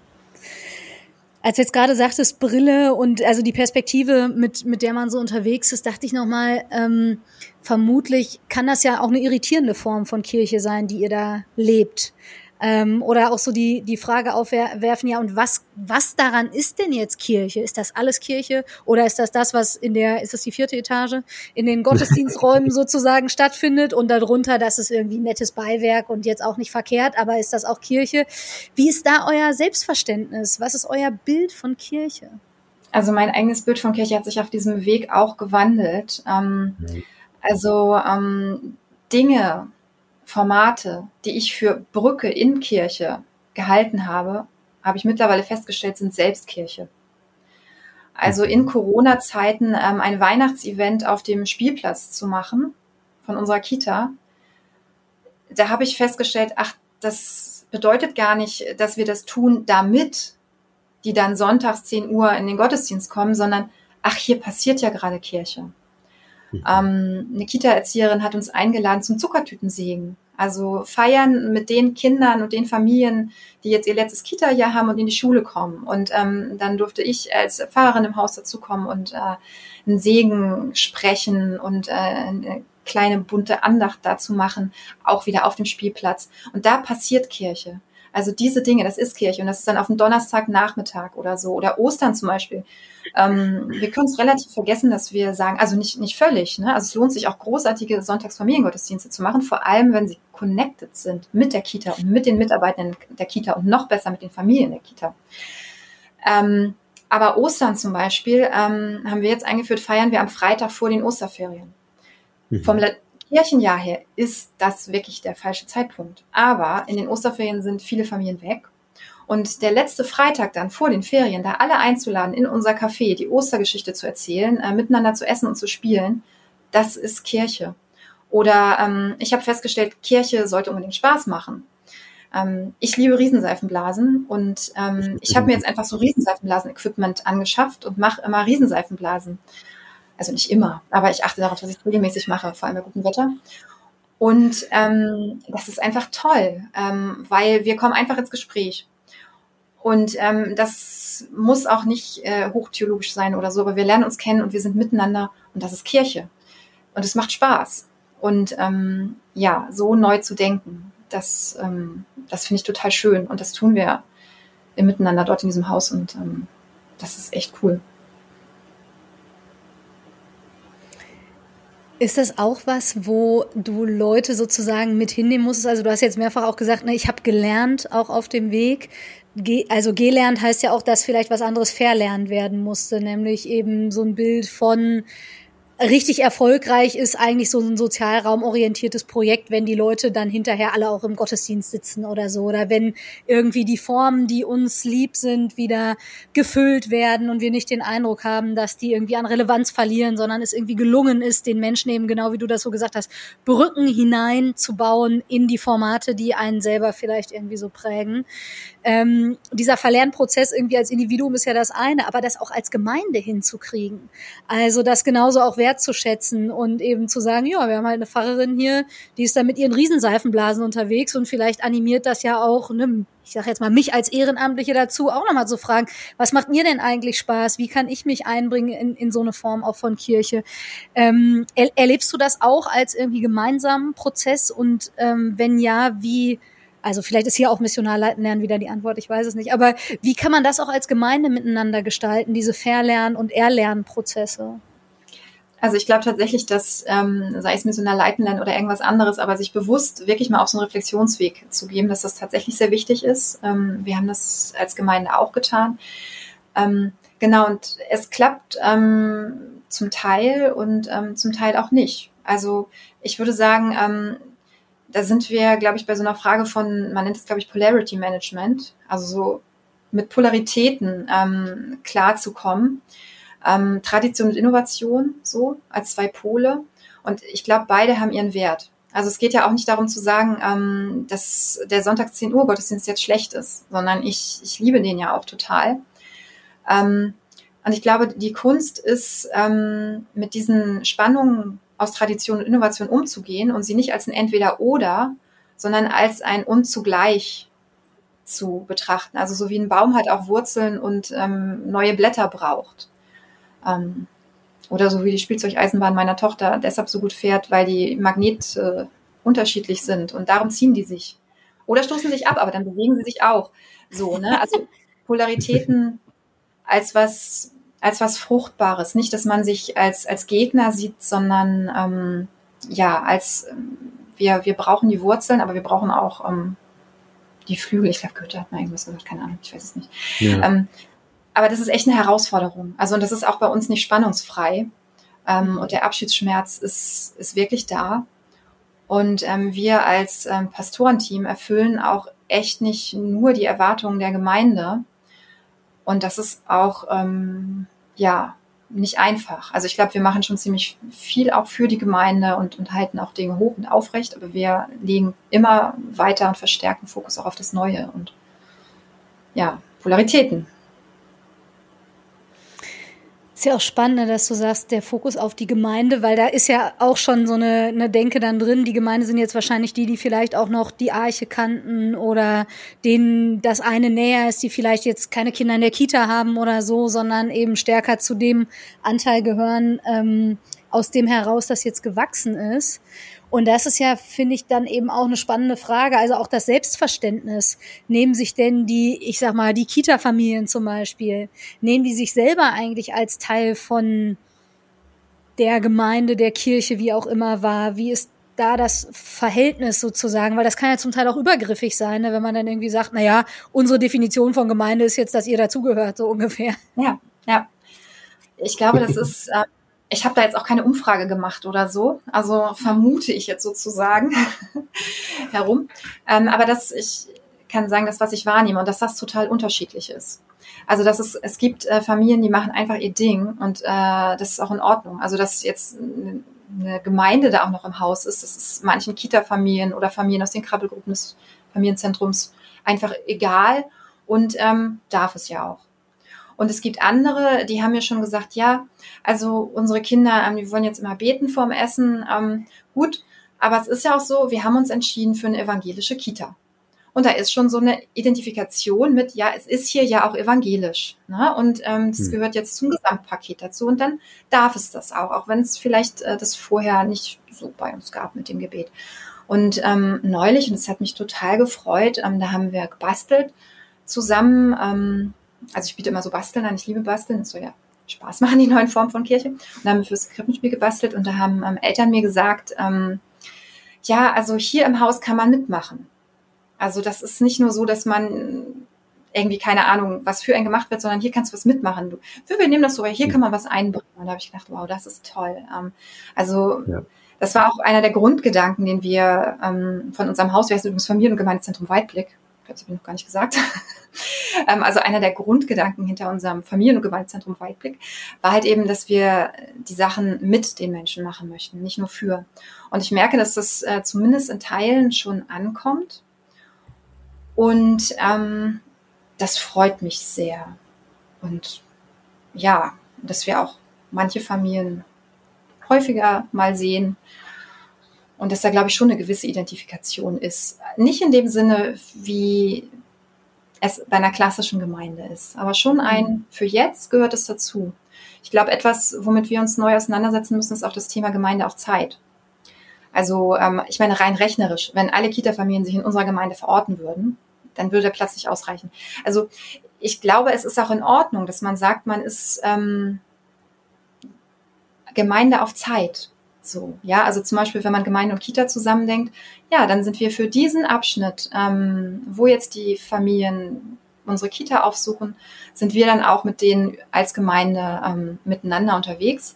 Als du jetzt gerade sagtest, Brille und also die Perspektive, mit, mit der man so unterwegs ist, dachte ich nochmal, ähm, vermutlich kann das ja auch eine irritierende Form von Kirche sein, die ihr da lebt. Ähm, oder auch so die, die Frage aufwerfen, ja, und was, was daran ist denn jetzt Kirche? Ist das alles Kirche? Oder ist das das, was in der, ist das die vierte Etage, in den Gottesdiensträumen sozusagen stattfindet und darunter, das ist irgendwie nettes Beiwerk und jetzt auch nicht verkehrt, aber ist das auch Kirche? Wie ist da euer Selbstverständnis? Was ist euer Bild von Kirche? Also mein eigenes Bild von Kirche hat sich auf diesem Weg auch gewandelt. Ähm, also ähm, Dinge, Formate, die ich für Brücke in Kirche gehalten habe, habe ich mittlerweile festgestellt, sind Selbstkirche. Also in mhm. Corona-Zeiten ähm, ein Weihnachtsevent auf dem Spielplatz zu machen von unserer Kita, da habe ich festgestellt, ach, das bedeutet gar nicht, dass wir das tun, damit die dann sonntags 10 Uhr in den Gottesdienst kommen, sondern ach, hier passiert ja gerade Kirche. Mhm. Ähm, eine Kita-Erzieherin hat uns eingeladen zum Zuckertütensägen. Also feiern mit den Kindern und den Familien, die jetzt ihr letztes Kita-Jahr haben und in die Schule kommen. Und ähm, dann durfte ich als Pfarrerin im Haus dazukommen und äh, einen Segen sprechen und äh, eine kleine bunte Andacht dazu machen, auch wieder auf dem Spielplatz. Und da passiert Kirche. Also diese Dinge, das ist Kirche und das ist dann auf dem Donnerstagnachmittag oder so oder Ostern zum Beispiel. Ähm, wir können es relativ vergessen, dass wir sagen, also nicht, nicht völlig, ne? also es lohnt sich auch großartige Sonntagsfamiliengottesdienste zu machen, vor allem wenn sie connected sind mit der Kita und mit den Mitarbeitenden der Kita und noch besser mit den Familien der Kita. Ähm, aber Ostern zum Beispiel ähm, haben wir jetzt eingeführt, feiern wir am Freitag vor den Osterferien. Mhm. Vom Kirchenjahr her ist das wirklich der falsche Zeitpunkt. Aber in den Osterferien sind viele Familien weg. Und der letzte Freitag dann vor den Ferien, da alle einzuladen, in unser Café die Ostergeschichte zu erzählen, äh, miteinander zu essen und zu spielen, das ist Kirche. Oder ähm, ich habe festgestellt, Kirche sollte unbedingt Spaß machen. Ähm, ich liebe Riesenseifenblasen und ähm, ich habe mir jetzt einfach so Riesenseifenblasen-Equipment angeschafft und mache immer Riesenseifenblasen. Also nicht immer, aber ich achte darauf, dass ich es regelmäßig mache, vor allem bei gutem Wetter. Und ähm, das ist einfach toll, ähm, weil wir kommen einfach ins Gespräch. Und ähm, das muss auch nicht äh, hochtheologisch sein oder so, aber wir lernen uns kennen und wir sind miteinander und das ist Kirche. Und es macht Spaß. Und ähm, ja, so neu zu denken, das, ähm, das finde ich total schön. Und das tun wir im Miteinander dort in diesem Haus und ähm, das ist echt cool. Ist das auch was, wo du Leute sozusagen mit hinnehmen musstest? Also du hast jetzt mehrfach auch gesagt, ne, ich habe gelernt, auch auf dem Weg. Also gelernt heißt ja auch, dass vielleicht was anderes verlernt werden musste, nämlich eben so ein Bild von richtig erfolgreich ist eigentlich so ein sozialraumorientiertes Projekt, wenn die Leute dann hinterher alle auch im Gottesdienst sitzen oder so. Oder wenn irgendwie die Formen, die uns lieb sind, wieder gefüllt werden und wir nicht den Eindruck haben, dass die irgendwie an Relevanz verlieren, sondern es irgendwie gelungen ist, den Menschen eben, genau wie du das so gesagt hast, Brücken hineinzubauen in die Formate, die einen selber vielleicht irgendwie so prägen. Ähm, dieser Verlernprozess irgendwie als Individuum ist ja das eine, aber das auch als Gemeinde hinzukriegen. Also das genauso auch wertzuschätzen und eben zu sagen, ja, wir haben halt eine Pfarrerin hier, die ist da mit ihren Riesenseifenblasen unterwegs und vielleicht animiert das ja auch, ne, ich sage jetzt mal mich als Ehrenamtliche dazu, auch nochmal zu fragen, was macht mir denn eigentlich Spaß? Wie kann ich mich einbringen in, in so eine Form auch von Kirche? Ähm, er, erlebst du das auch als irgendwie gemeinsamen Prozess und ähm, wenn ja, wie also vielleicht ist hier auch Missionarleiten lernen wieder die Antwort, ich weiß es nicht. Aber wie kann man das auch als Gemeinde miteinander gestalten, diese Verlern- und Erlernprozesse? Also ich glaube tatsächlich, dass, ähm, sei es Missionar leiten lernen oder irgendwas anderes, aber sich bewusst wirklich mal auf so einen Reflexionsweg zu geben, dass das tatsächlich sehr wichtig ist. Ähm, wir haben das als Gemeinde auch getan. Ähm, genau, und es klappt ähm, zum Teil und ähm, zum Teil auch nicht. Also ich würde sagen, ähm, da sind wir, glaube ich, bei so einer Frage von, man nennt es, glaube ich, Polarity Management, also so mit Polaritäten ähm, klarzukommen. Ähm, Tradition und Innovation, so als zwei Pole. Und ich glaube, beide haben ihren Wert. Also es geht ja auch nicht darum zu sagen, ähm, dass der Sonntag 10 Uhr Gottesdienst jetzt schlecht ist, sondern ich, ich liebe den ja auch total. Ähm, und ich glaube, die Kunst ist, ähm, mit diesen Spannungen aus Tradition und Innovation umzugehen und sie nicht als ein Entweder-Oder, sondern als ein Und-zugleich zu betrachten. Also so wie ein Baum halt auch Wurzeln und ähm, neue Blätter braucht. Ähm, oder so wie die Spielzeugeisenbahn meiner Tochter deshalb so gut fährt, weil die Magnet äh, unterschiedlich sind und darum ziehen die sich. Oder stoßen sich ab, aber dann bewegen sie sich auch. So, ne? Also Polaritäten als was, als was Fruchtbares. Nicht, dass man sich als, als Gegner sieht, sondern ähm, ja, als ähm, wir, wir brauchen die Wurzeln, aber wir brauchen auch ähm, die Flügel. Ich glaube, Goethe hat mal irgendwas gesagt, keine Ahnung, ich weiß es nicht. Ja. Ähm, aber das ist echt eine Herausforderung. Also und das ist auch bei uns nicht spannungsfrei. Ähm, und der Abschiedsschmerz ist, ist wirklich da. Und ähm, wir als ähm, Pastorenteam erfüllen auch echt nicht nur die Erwartungen der Gemeinde. Und das ist auch ähm, ja nicht einfach. Also ich glaube, wir machen schon ziemlich viel auch für die Gemeinde und, und halten auch Dinge hoch und aufrecht, aber wir legen immer weiter und verstärken Fokus auch auf das Neue und ja, Polaritäten. Ist ja auch spannend, ne, dass du sagst, der Fokus auf die Gemeinde, weil da ist ja auch schon so eine, eine Denke dann drin. Die Gemeinde sind jetzt wahrscheinlich die, die vielleicht auch noch die Arche kannten oder denen das eine näher ist, die vielleicht jetzt keine Kinder in der Kita haben oder so, sondern eben stärker zu dem Anteil gehören, ähm, aus dem heraus das jetzt gewachsen ist. Und das ist ja, finde ich, dann eben auch eine spannende Frage. Also auch das Selbstverständnis. Nehmen sich denn die, ich sag mal, die Kita-Familien zum Beispiel, nehmen die sich selber eigentlich als Teil von der Gemeinde, der Kirche, wie auch immer war? Wie ist da das Verhältnis sozusagen? Weil das kann ja zum Teil auch übergriffig sein, ne? wenn man dann irgendwie sagt, na ja, unsere Definition von Gemeinde ist jetzt, dass ihr dazugehört, so ungefähr. Ja, ja. Ich glaube, das ist, äh, ich habe da jetzt auch keine Umfrage gemacht oder so, also vermute ich jetzt sozusagen herum. Ähm, aber das, ich kann sagen, das, was ich wahrnehme und dass das total unterschiedlich ist. Also dass es, es gibt äh, Familien, die machen einfach ihr Ding und äh, das ist auch in Ordnung. Also dass jetzt eine Gemeinde da auch noch im Haus ist, das ist manchen Kita-Familien oder Familien aus den Krabbelgruppen des Familienzentrums einfach egal und ähm, darf es ja auch. Und es gibt andere, die haben mir schon gesagt, ja, also unsere Kinder, ähm, die wollen jetzt immer beten vorm Essen. Ähm, gut, aber es ist ja auch so, wir haben uns entschieden für eine evangelische Kita. Und da ist schon so eine Identifikation mit, ja, es ist hier ja auch evangelisch. Ne? Und ähm, das hm. gehört jetzt zum Gesamtpaket dazu. Und dann darf es das auch, auch wenn es vielleicht äh, das vorher nicht so bei uns gab mit dem Gebet. Und ähm, neulich, und das hat mich total gefreut, ähm, da haben wir gebastelt zusammen. Ähm, also ich biete immer so Basteln an, ich liebe Basteln, das soll ja Spaß machen, die neuen Formen von Kirche. Und da haben wir fürs Krippenspiel gebastelt und da haben ähm, Eltern mir gesagt, ähm, ja, also hier im Haus kann man mitmachen. Also das ist nicht nur so, dass man irgendwie keine Ahnung, was für ein gemacht wird, sondern hier kannst du was mitmachen. Du, wir nehmen das so, hier kann man was einbringen. Und da habe ich gedacht, wow, das ist toll. Ähm, also ja. das war auch einer der Grundgedanken, den wir ähm, von unserem Haus, wir heißen übrigens Familien- und Gemeindezentrum Weitblick, das habe ich noch gar nicht gesagt. Ähm, also einer der Grundgedanken hinter unserem Familien- und Gewaltzentrum Weitblick war halt eben, dass wir die Sachen mit den Menschen machen möchten, nicht nur für. Und ich merke, dass das äh, zumindest in Teilen schon ankommt. Und ähm, das freut mich sehr. Und ja, dass wir auch manche Familien häufiger mal sehen, und dass da, glaube ich, schon eine gewisse Identifikation ist. Nicht in dem Sinne, wie es bei einer klassischen Gemeinde ist, aber schon ein, mhm. für jetzt gehört es dazu. Ich glaube, etwas, womit wir uns neu auseinandersetzen müssen, ist auch das Thema Gemeinde auf Zeit. Also ähm, ich meine rein rechnerisch, wenn alle Kita-Familien sich in unserer Gemeinde verorten würden, dann würde der Platz nicht ausreichen. Also ich glaube, es ist auch in Ordnung, dass man sagt, man ist ähm, Gemeinde auf Zeit. So, ja, also zum Beispiel, wenn man Gemeinde und Kita zusammendenkt, ja, dann sind wir für diesen Abschnitt, ähm, wo jetzt die Familien unsere Kita aufsuchen, sind wir dann auch mit denen als Gemeinde ähm, miteinander unterwegs.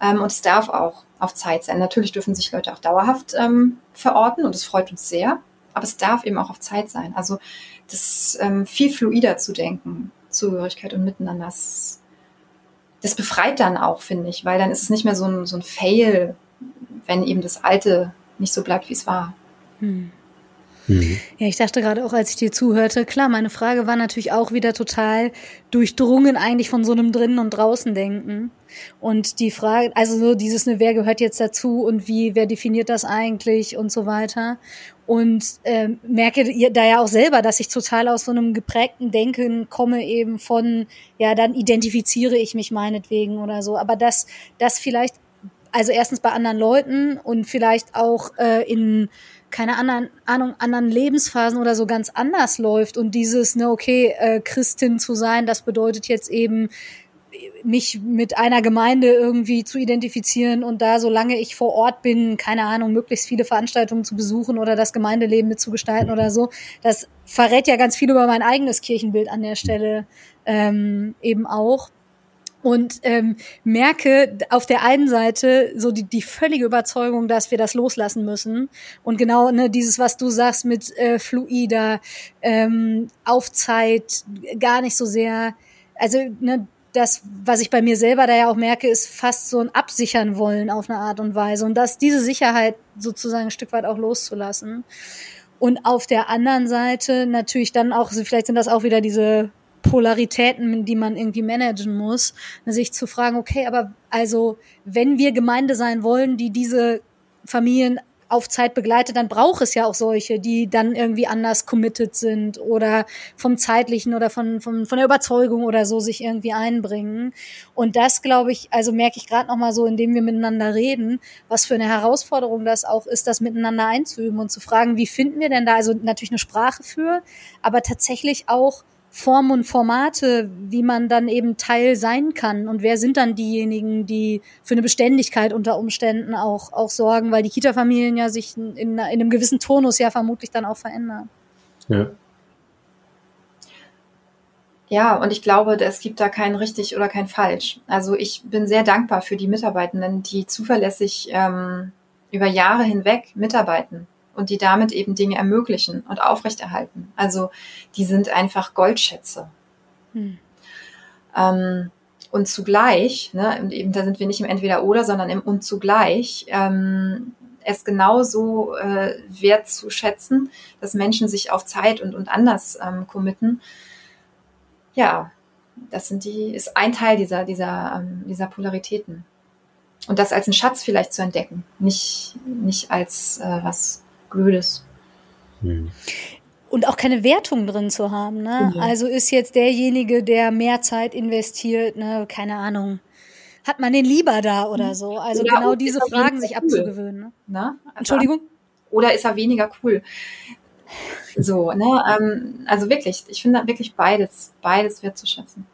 Ähm, und es darf auch auf Zeit sein. Natürlich dürfen sich Leute auch dauerhaft ähm, verorten und es freut uns sehr, aber es darf eben auch auf Zeit sein. Also das ähm, viel fluider zu denken, Zugehörigkeit und Miteinander, das, das befreit dann auch, finde ich, weil dann ist es nicht mehr so ein, so ein Fail, wenn eben das Alte nicht so bleibt, wie es war. Hm. Mhm. Ja, ich dachte gerade auch, als ich dir zuhörte, klar, meine Frage war natürlich auch wieder total durchdrungen eigentlich von so einem drinnen und draußen denken. Und die Frage, also so dieses, ne, wer gehört jetzt dazu und wie, wer definiert das eigentlich und so weiter. Und äh, merke da ja auch selber, dass ich total aus so einem geprägten Denken komme eben von, ja, dann identifiziere ich mich meinetwegen oder so. Aber das, das vielleicht also erstens bei anderen Leuten und vielleicht auch äh, in keine anderen Ahnung anderen Lebensphasen oder so ganz anders läuft und dieses ne okay äh, Christin zu sein das bedeutet jetzt eben mich mit einer Gemeinde irgendwie zu identifizieren und da, solange ich vor Ort bin, keine Ahnung, möglichst viele Veranstaltungen zu besuchen oder das Gemeindeleben mitzugestalten oder so, das verrät ja ganz viel über mein eigenes Kirchenbild an der Stelle ähm, eben auch. Und ähm, merke auf der einen Seite so die, die völlige Überzeugung, dass wir das loslassen müssen. Und genau ne, dieses, was du sagst mit äh, fluider, ähm, auf Zeit, gar nicht so sehr, also ne, das, was ich bei mir selber da ja auch merke, ist fast so ein Absichern wollen auf eine Art und Weise und das diese Sicherheit sozusagen ein Stück weit auch loszulassen. Und auf der anderen Seite natürlich dann auch, vielleicht sind das auch wieder diese Polaritäten, die man irgendwie managen muss, sich zu fragen, okay, aber also wenn wir Gemeinde sein wollen, die diese Familien auf Zeit begleitet, dann braucht es ja auch solche, die dann irgendwie anders committed sind oder vom zeitlichen oder von, von, von der Überzeugung oder so sich irgendwie einbringen. Und das, glaube ich, also merke ich gerade noch mal so, indem wir miteinander reden, was für eine Herausforderung das auch ist, das miteinander einzuüben und zu fragen, wie finden wir denn da, also natürlich eine Sprache für, aber tatsächlich auch Formen und Formate, wie man dann eben Teil sein kann und wer sind dann diejenigen, die für eine Beständigkeit unter Umständen auch, auch sorgen, weil die Kita-Familien ja sich in, in einem gewissen Turnus ja vermutlich dann auch verändern. Ja. Ja, und ich glaube, es gibt da kein richtig oder kein falsch. Also ich bin sehr dankbar für die Mitarbeitenden, die zuverlässig ähm, über Jahre hinweg mitarbeiten und die damit eben Dinge ermöglichen und aufrechterhalten. Also die sind einfach Goldschätze. Hm. Ähm, und zugleich, ne, und eben da sind wir nicht im Entweder-Oder, sondern im Und zugleich, ähm, es genauso äh, wert zu schätzen, dass Menschen sich auf Zeit und, und anders ähm, committen. Ja, das sind die, ist ein Teil dieser, dieser, ähm, dieser Polaritäten. Und das als einen Schatz vielleicht zu entdecken, nicht, nicht als äh, was Blödes. Hm. Und auch keine Wertung drin zu haben. Ne? Ja. Also ist jetzt derjenige, der mehr Zeit investiert, ne, keine Ahnung, hat man den lieber da oder so? Also oder genau diese Fragen sich cool. abzugewöhnen. Ne? Ne? Also Entschuldigung? Oder ist er weniger cool? So, ne? Ähm, also wirklich, ich finde wirklich beides, beides wertzuschätzen.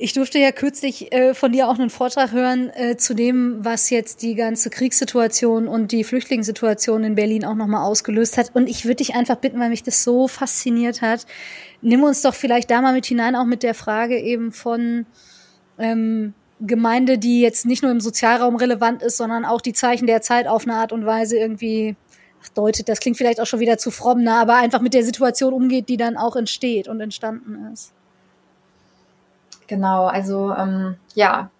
Ich durfte ja kürzlich äh, von dir auch einen Vortrag hören äh, zu dem, was jetzt die ganze Kriegssituation und die Flüchtlingssituation in Berlin auch nochmal ausgelöst hat. Und ich würde dich einfach bitten, weil mich das so fasziniert hat, nimm uns doch vielleicht da mal mit hinein, auch mit der Frage eben von ähm, Gemeinde, die jetzt nicht nur im Sozialraum relevant ist, sondern auch die Zeichen der Zeit auf eine Art und Weise irgendwie ach, deutet. Das klingt vielleicht auch schon wieder zu fromm, ne? aber einfach mit der Situation umgeht, die dann auch entsteht und entstanden ist. Genau, also ähm, ja,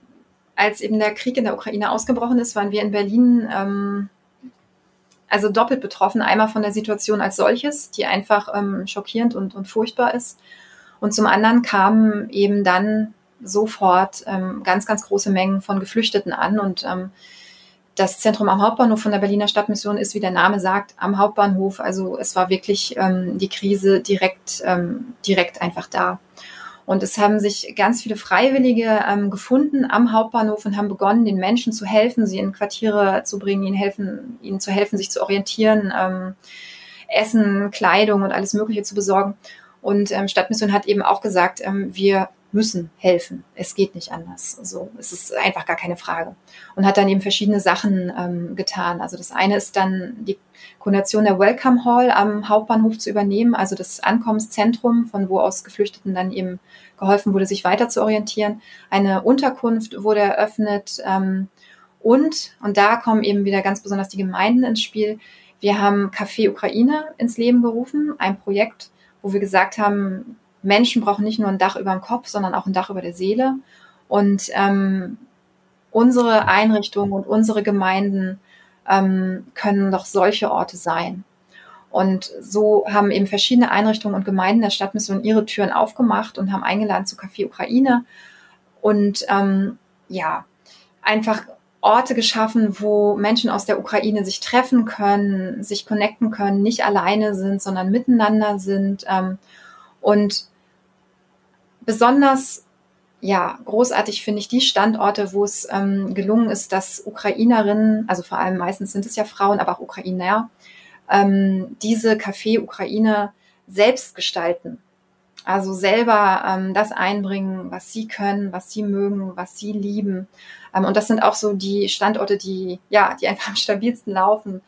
als eben der Krieg in der Ukraine ausgebrochen ist, waren wir in Berlin ähm, also doppelt betroffen. Einmal von der Situation als solches, die einfach ähm, schockierend und, und furchtbar ist. Und zum anderen kamen eben dann sofort ähm, ganz, ganz große Mengen von Geflüchteten an. Und ähm, das Zentrum am Hauptbahnhof von der Berliner Stadtmission ist, wie der Name sagt, am Hauptbahnhof. Also es war wirklich ähm, die Krise direkt, ähm, direkt einfach da. Und es haben sich ganz viele Freiwillige ähm, gefunden am Hauptbahnhof und haben begonnen, den Menschen zu helfen, sie in Quartiere zu bringen, ihnen helfen, ihnen zu helfen, sich zu orientieren, ähm, Essen, Kleidung und alles Mögliche zu besorgen. Und ähm, Stadtmission hat eben auch gesagt, ähm, wir müssen helfen. Es geht nicht anders. So, es ist einfach gar keine Frage. Und hat dann eben verschiedene Sachen ähm, getan. Also das eine ist dann die Koordination der Welcome Hall am Hauptbahnhof zu übernehmen, also das Ankommenszentrum, von wo aus Geflüchteten dann eben geholfen wurde, sich weiter zu orientieren. Eine Unterkunft wurde eröffnet. Ähm, und, und da kommen eben wieder ganz besonders die Gemeinden ins Spiel. Wir haben Café Ukraine ins Leben gerufen, ein Projekt, wo wir gesagt haben, Menschen brauchen nicht nur ein Dach über dem Kopf, sondern auch ein Dach über der Seele. Und ähm, unsere Einrichtungen und unsere Gemeinden ähm, können doch solche Orte sein. Und so haben eben verschiedene Einrichtungen und Gemeinden der Stadtmission ihre Türen aufgemacht und haben eingeladen zu Café Ukraine und ähm, ja, einfach Orte geschaffen, wo Menschen aus der Ukraine sich treffen können, sich connecten können, nicht alleine sind, sondern miteinander sind. Ähm, und besonders ja, großartig finde ich die Standorte, wo es ähm, gelungen ist, dass Ukrainerinnen, also vor allem meistens sind es ja Frauen, aber auch Ukrainer, ähm, diese Café Ukraine selbst gestalten. Also selber ähm, das einbringen, was sie können, was sie mögen, was sie lieben. Ähm, und das sind auch so die Standorte, die, ja, die einfach am stabilsten laufen.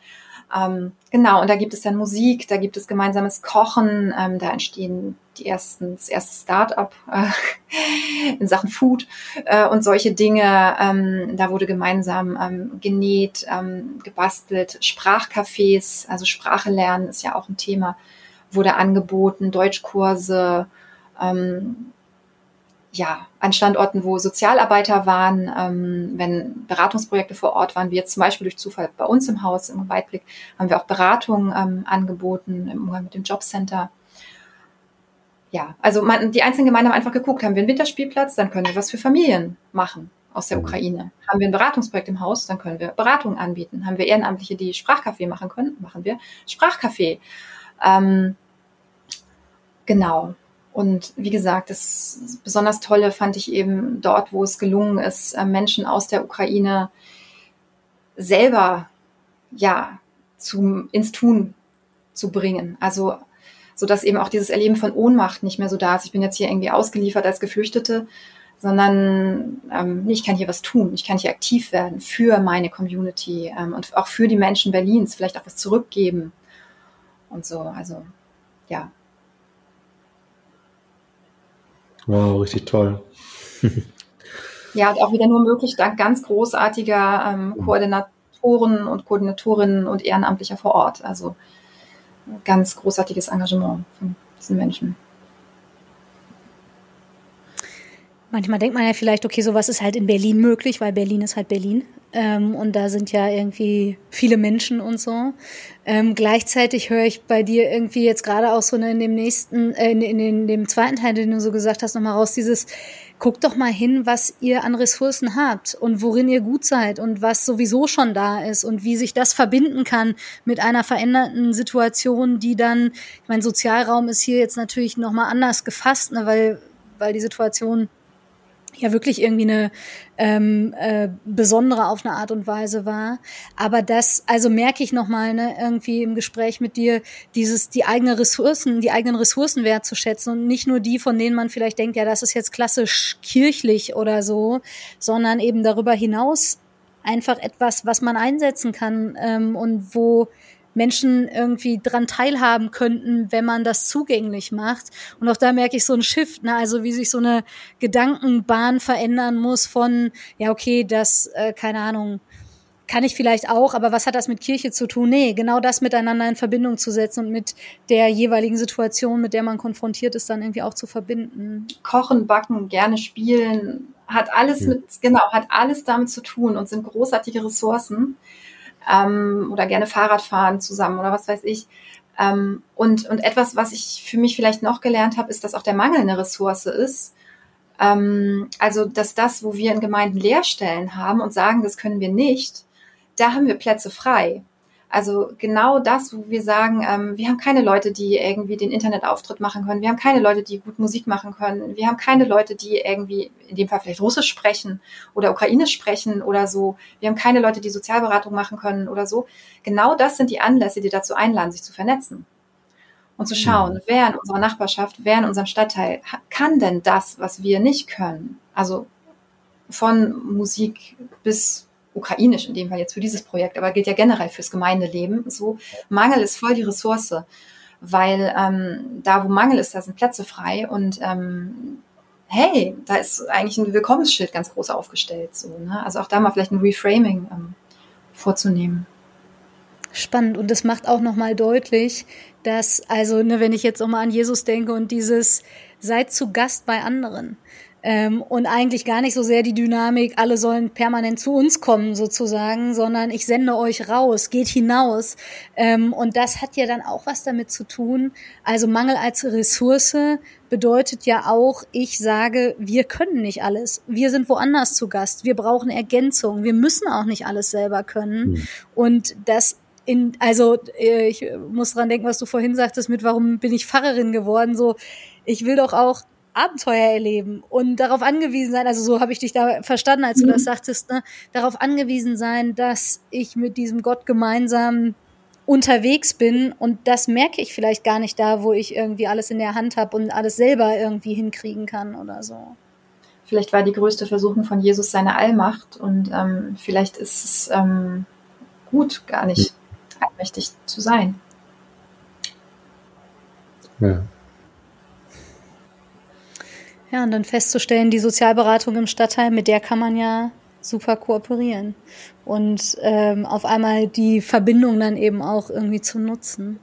Ähm, genau, und da gibt es dann Musik, da gibt es gemeinsames Kochen, ähm, da entstehen die ersten, das erste Start-up äh, in Sachen Food äh, und solche Dinge. Ähm, da wurde gemeinsam ähm, genäht, ähm, gebastelt, Sprachcafés, also Sprache lernen ist ja auch ein Thema, wurde angeboten, Deutschkurse, ähm, ja, an Standorten, wo Sozialarbeiter waren, ähm, wenn Beratungsprojekte vor Ort waren, wie jetzt zum Beispiel durch Zufall bei uns im Haus im Weitblick, haben wir auch Beratungen ähm, angeboten im Umgang mit dem Jobcenter. Ja, also man, die einzelnen Gemeinden haben einfach geguckt, haben wir einen Winterspielplatz, dann können wir was für Familien machen. aus der mhm. Ukraine. Haben wir ein Beratungsprojekt im Haus, dann können wir Beratungen anbieten. Haben wir Ehrenamtliche, die Sprachcafé machen können, machen wir Sprachcafé. Ähm, genau. Und wie gesagt, das besonders Tolle fand ich eben dort, wo es gelungen ist, äh, Menschen aus der Ukraine selber ja zum ins Tun zu bringen. Also so dass eben auch dieses Erleben von Ohnmacht nicht mehr so da ist. Ich bin jetzt hier irgendwie ausgeliefert als Geflüchtete, sondern ähm, ich kann hier was tun. Ich kann hier aktiv werden für meine Community ähm, und auch für die Menschen Berlins, vielleicht auch was zurückgeben und so. Also ja, Wow, richtig toll. ja, und auch wieder nur möglich dank ganz großartiger ähm, mhm. Koordinatoren und Koordinatorinnen und Ehrenamtlicher vor Ort. Also ganz großartiges Engagement von diesen Menschen. Manchmal denkt man ja vielleicht, okay, sowas ist halt in Berlin möglich, weil Berlin ist halt Berlin. Ähm, und da sind ja irgendwie viele Menschen und so. Ähm, gleichzeitig höre ich bei dir irgendwie jetzt gerade auch so in dem nächsten, äh, in, in, in, dem zweiten Teil, den du so gesagt hast, nochmal raus, dieses, guckt doch mal hin, was ihr an Ressourcen habt und worin ihr gut seid und was sowieso schon da ist und wie sich das verbinden kann mit einer veränderten Situation, die dann, ich mein Sozialraum ist hier jetzt natürlich nochmal anders gefasst, ne, weil, weil die Situation ja wirklich irgendwie eine ähm, äh, besondere auf eine Art und Weise war. Aber das, also merke ich nochmal, ne, irgendwie im Gespräch mit dir, dieses, die eigenen Ressourcen, die eigenen Ressourcen wertzuschätzen und nicht nur die, von denen man vielleicht denkt, ja, das ist jetzt klassisch kirchlich oder so, sondern eben darüber hinaus einfach etwas, was man einsetzen kann ähm, und wo Menschen irgendwie dran teilhaben könnten, wenn man das zugänglich macht. Und auch da merke ich so ein Shift, ne? also wie sich so eine Gedankenbahn verändern muss von, ja, okay, das, äh, keine Ahnung, kann ich vielleicht auch, aber was hat das mit Kirche zu tun? Nee, genau das miteinander in Verbindung zu setzen und mit der jeweiligen Situation, mit der man konfrontiert ist, dann irgendwie auch zu verbinden. Kochen, backen, gerne spielen, hat alles mit, genau, hat alles damit zu tun und sind großartige Ressourcen ähm, oder gerne Fahrrad fahren zusammen oder was weiß ich. Ähm, und, und etwas, was ich für mich vielleicht noch gelernt habe, ist, dass auch der Mangel eine Ressource ist. Ähm, also, dass das, wo wir in Gemeinden Lehrstellen haben und sagen, das können wir nicht, da haben wir Plätze frei. Also genau das, wo wir sagen, ähm, wir haben keine Leute, die irgendwie den Internetauftritt machen können. Wir haben keine Leute, die gut Musik machen können. Wir haben keine Leute, die irgendwie, in dem Fall vielleicht Russisch sprechen oder Ukrainisch sprechen oder so. Wir haben keine Leute, die Sozialberatung machen können oder so. Genau das sind die Anlässe, die dazu einladen, sich zu vernetzen und zu schauen, mhm. wer in unserer Nachbarschaft, wer in unserem Stadtteil kann denn das, was wir nicht können. Also von Musik bis ukrainisch in dem Fall jetzt für dieses Projekt, aber gilt ja generell fürs Gemeindeleben. So, Mangel ist voll die Ressource, weil ähm, da, wo Mangel ist, da sind Plätze frei und ähm, hey, da ist eigentlich ein Willkommensschild ganz groß aufgestellt. So, ne? Also auch da mal vielleicht ein Reframing ähm, vorzunehmen. Spannend und das macht auch nochmal deutlich, dass, also ne, wenn ich jetzt auch mal an Jesus denke und dieses seid zu Gast bei anderen. Ähm, und eigentlich gar nicht so sehr die Dynamik, alle sollen permanent zu uns kommen sozusagen, sondern ich sende euch raus, geht hinaus. Ähm, und das hat ja dann auch was damit zu tun. Also Mangel als Ressource bedeutet ja auch, ich sage, wir können nicht alles. Wir sind woanders zu Gast. Wir brauchen Ergänzung. Wir müssen auch nicht alles selber können. Mhm. Und das in, also äh, ich muss dran denken, was du vorhin sagtest mit, warum bin ich Pfarrerin geworden? So, ich will doch auch Abenteuer erleben und darauf angewiesen sein, also so habe ich dich da verstanden, als du mhm. das sagtest, ne, darauf angewiesen sein, dass ich mit diesem Gott gemeinsam unterwegs bin und das merke ich vielleicht gar nicht da, wo ich irgendwie alles in der Hand habe und alles selber irgendwie hinkriegen kann oder so. Vielleicht war die größte Versuchung von Jesus seine Allmacht und ähm, vielleicht ist es ähm, gut, gar nicht allmächtig zu sein. Ja. Ja, und dann festzustellen, die Sozialberatung im Stadtteil, mit der kann man ja super kooperieren. Und ähm, auf einmal die Verbindung dann eben auch irgendwie zu nutzen.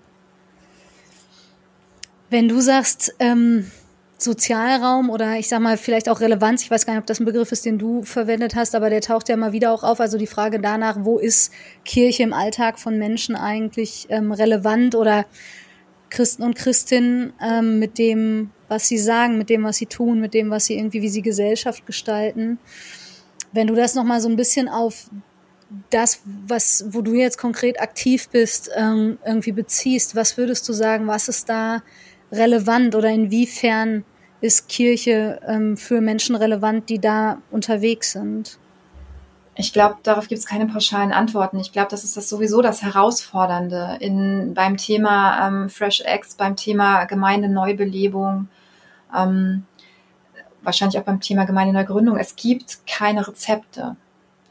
Wenn du sagst, ähm, Sozialraum oder ich sag mal vielleicht auch Relevanz, ich weiß gar nicht, ob das ein Begriff ist, den du verwendet hast, aber der taucht ja immer wieder auch auf. Also die Frage danach, wo ist Kirche im Alltag von Menschen eigentlich ähm, relevant oder Christen und Christinnen ähm, mit dem, was sie sagen, mit dem, was sie tun, mit dem, was sie irgendwie, wie sie Gesellschaft gestalten. Wenn du das nochmal so ein bisschen auf das, was, wo du jetzt konkret aktiv bist, ähm, irgendwie beziehst, was würdest du sagen, was ist da relevant oder inwiefern ist Kirche ähm, für Menschen relevant, die da unterwegs sind? Ich glaube, darauf gibt es keine pauschalen Antworten. Ich glaube, das ist das sowieso das Herausfordernde in, beim Thema ähm, Fresh Eggs, beim Thema Gemeindeneubelebung, ähm, wahrscheinlich auch beim Thema Gemeindeneugründung. Es gibt keine Rezepte.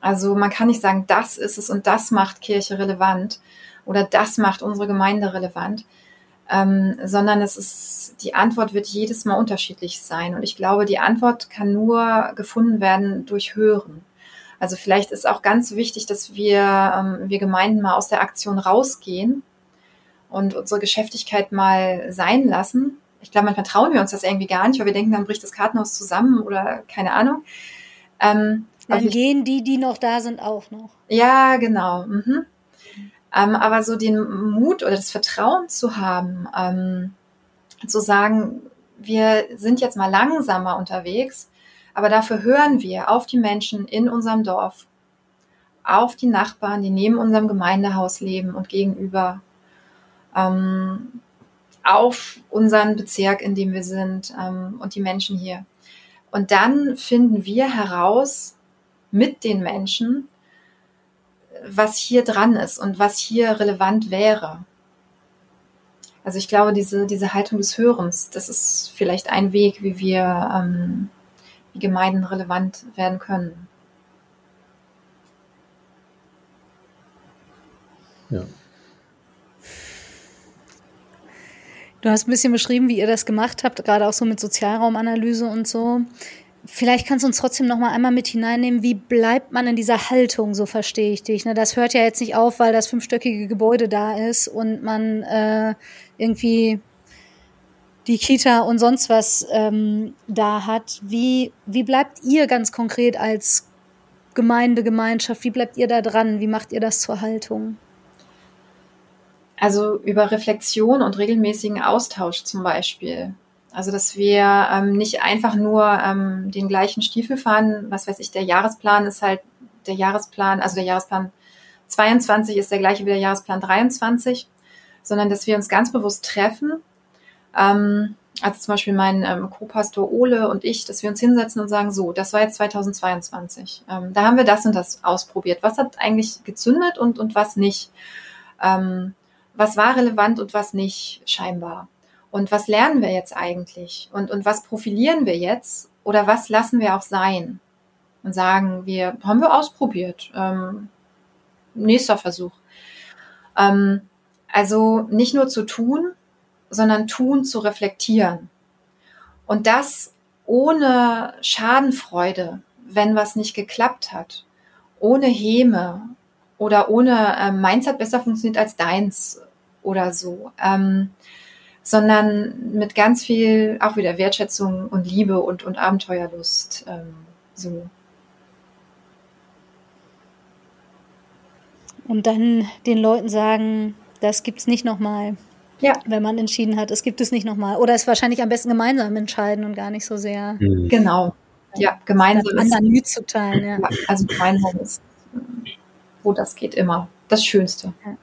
Also man kann nicht sagen, das ist es und das macht Kirche relevant oder das macht unsere Gemeinde relevant, ähm, sondern es ist, die Antwort wird jedes Mal unterschiedlich sein. Und ich glaube, die Antwort kann nur gefunden werden durch Hören. Also vielleicht ist auch ganz wichtig, dass wir, ähm, wir Gemeinden mal aus der Aktion rausgehen und unsere Geschäftigkeit mal sein lassen. Ich glaube, manchmal trauen wir uns das irgendwie gar nicht, weil wir denken, dann bricht das Kartenhaus zusammen oder keine Ahnung. Ähm, dann ich, gehen die, die noch da sind, auch noch. Ja, genau. Mhm. Ähm, aber so den Mut oder das Vertrauen zu haben, ähm, zu sagen, wir sind jetzt mal langsamer unterwegs aber dafür hören wir auf die Menschen in unserem Dorf, auf die Nachbarn, die neben unserem Gemeindehaus leben und gegenüber, ähm, auf unseren Bezirk, in dem wir sind ähm, und die Menschen hier. Und dann finden wir heraus mit den Menschen, was hier dran ist und was hier relevant wäre. Also ich glaube, diese, diese Haltung des Hörens, das ist vielleicht ein Weg, wie wir ähm, die Gemeinden relevant werden können. Ja. Du hast ein bisschen beschrieben, wie ihr das gemacht habt, gerade auch so mit Sozialraumanalyse und so. Vielleicht kannst du uns trotzdem noch mal einmal mit hineinnehmen, wie bleibt man in dieser Haltung, so verstehe ich dich. Ne? Das hört ja jetzt nicht auf, weil das fünfstöckige Gebäude da ist und man äh, irgendwie die Kita und sonst was ähm, da hat. Wie, wie bleibt ihr ganz konkret als Gemeinde, Gemeinschaft, wie bleibt ihr da dran? Wie macht ihr das zur Haltung? Also über Reflexion und regelmäßigen Austausch zum Beispiel. Also dass wir ähm, nicht einfach nur ähm, den gleichen Stiefel fahren, was weiß ich, der Jahresplan ist halt der Jahresplan, also der Jahresplan 22 ist der gleiche wie der Jahresplan 23, sondern dass wir uns ganz bewusst treffen ähm, also zum Beispiel mein ähm, Co-Pastor Ole und ich, dass wir uns hinsetzen und sagen, so, das war jetzt 2022. Ähm, da haben wir das und das ausprobiert. Was hat eigentlich gezündet und, und was nicht? Ähm, was war relevant und was nicht, scheinbar? Und was lernen wir jetzt eigentlich? Und, und was profilieren wir jetzt? Oder was lassen wir auch sein? Und sagen, wir haben wir ausprobiert. Ähm, nächster Versuch. Ähm, also nicht nur zu tun, sondern tun zu reflektieren. Und das ohne Schadenfreude, wenn was nicht geklappt hat, ohne Häme oder ohne äh, meins hat besser funktioniert als deins oder so, ähm, sondern mit ganz viel auch wieder Wertschätzung und Liebe und, und Abenteuerlust. Ähm, so. Und dann den Leuten sagen, das gibt's nicht nochmal. Ja. Wenn man entschieden hat, es gibt es nicht nochmal. Oder es wahrscheinlich am besten gemeinsam entscheiden und gar nicht so sehr. Mhm. Genau. Ja, gemeinsam. Anderen mitzuteilen, ja. ja. Also gemeinsam ist, wo das geht, immer das Schönste. Ja.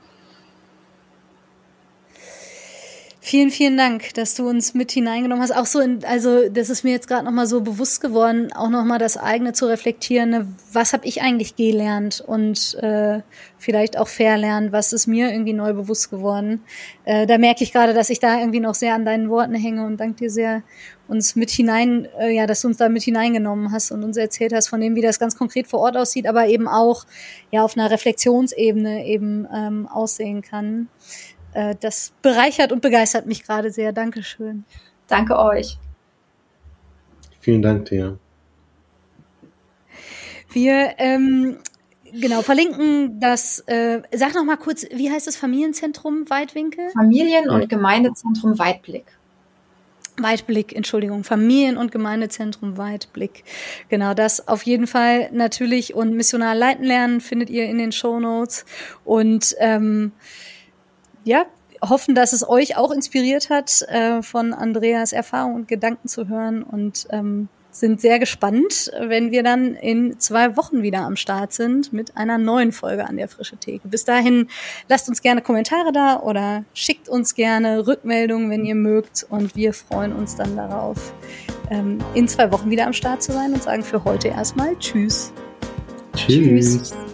Vielen, vielen Dank, dass du uns mit hineingenommen hast. Auch so, in, also das ist mir jetzt gerade nochmal so bewusst geworden, auch nochmal das eigene zu reflektieren. Ne? Was habe ich eigentlich gelernt und äh, vielleicht auch verlernt? Was ist mir irgendwie neu bewusst geworden? Äh, da merke ich gerade, dass ich da irgendwie noch sehr an deinen Worten hänge und danke dir sehr, uns mit hinein, äh, ja, dass du uns da mit hineingenommen hast und uns erzählt hast von dem, wie das ganz konkret vor Ort aussieht, aber eben auch ja auf einer Reflexionsebene eben ähm, aussehen kann äh, das bereichert und begeistert mich gerade sehr. Dankeschön. Danke euch. Vielen Dank dir. Wir ähm, genau verlinken das. Äh, sag noch mal kurz, wie heißt das Familienzentrum Weitwinkel? Familien- und Gemeindezentrum Weitblick. Weitblick, Entschuldigung, Familien- und Gemeindezentrum Weitblick. Genau, das auf jeden Fall natürlich und missionar leiten lernen findet ihr in den Show Notes und ähm, ja, hoffen, dass es euch auch inspiriert hat, äh, von Andreas Erfahrung und Gedanken zu hören. Und ähm, sind sehr gespannt, wenn wir dann in zwei Wochen wieder am Start sind mit einer neuen Folge an der Frische Theke. Bis dahin lasst uns gerne Kommentare da oder schickt uns gerne Rückmeldungen, wenn ihr mögt. Und wir freuen uns dann darauf, ähm, in zwei Wochen wieder am Start zu sein und sagen für heute erstmal Tschüss. Tschüss. Tschüss.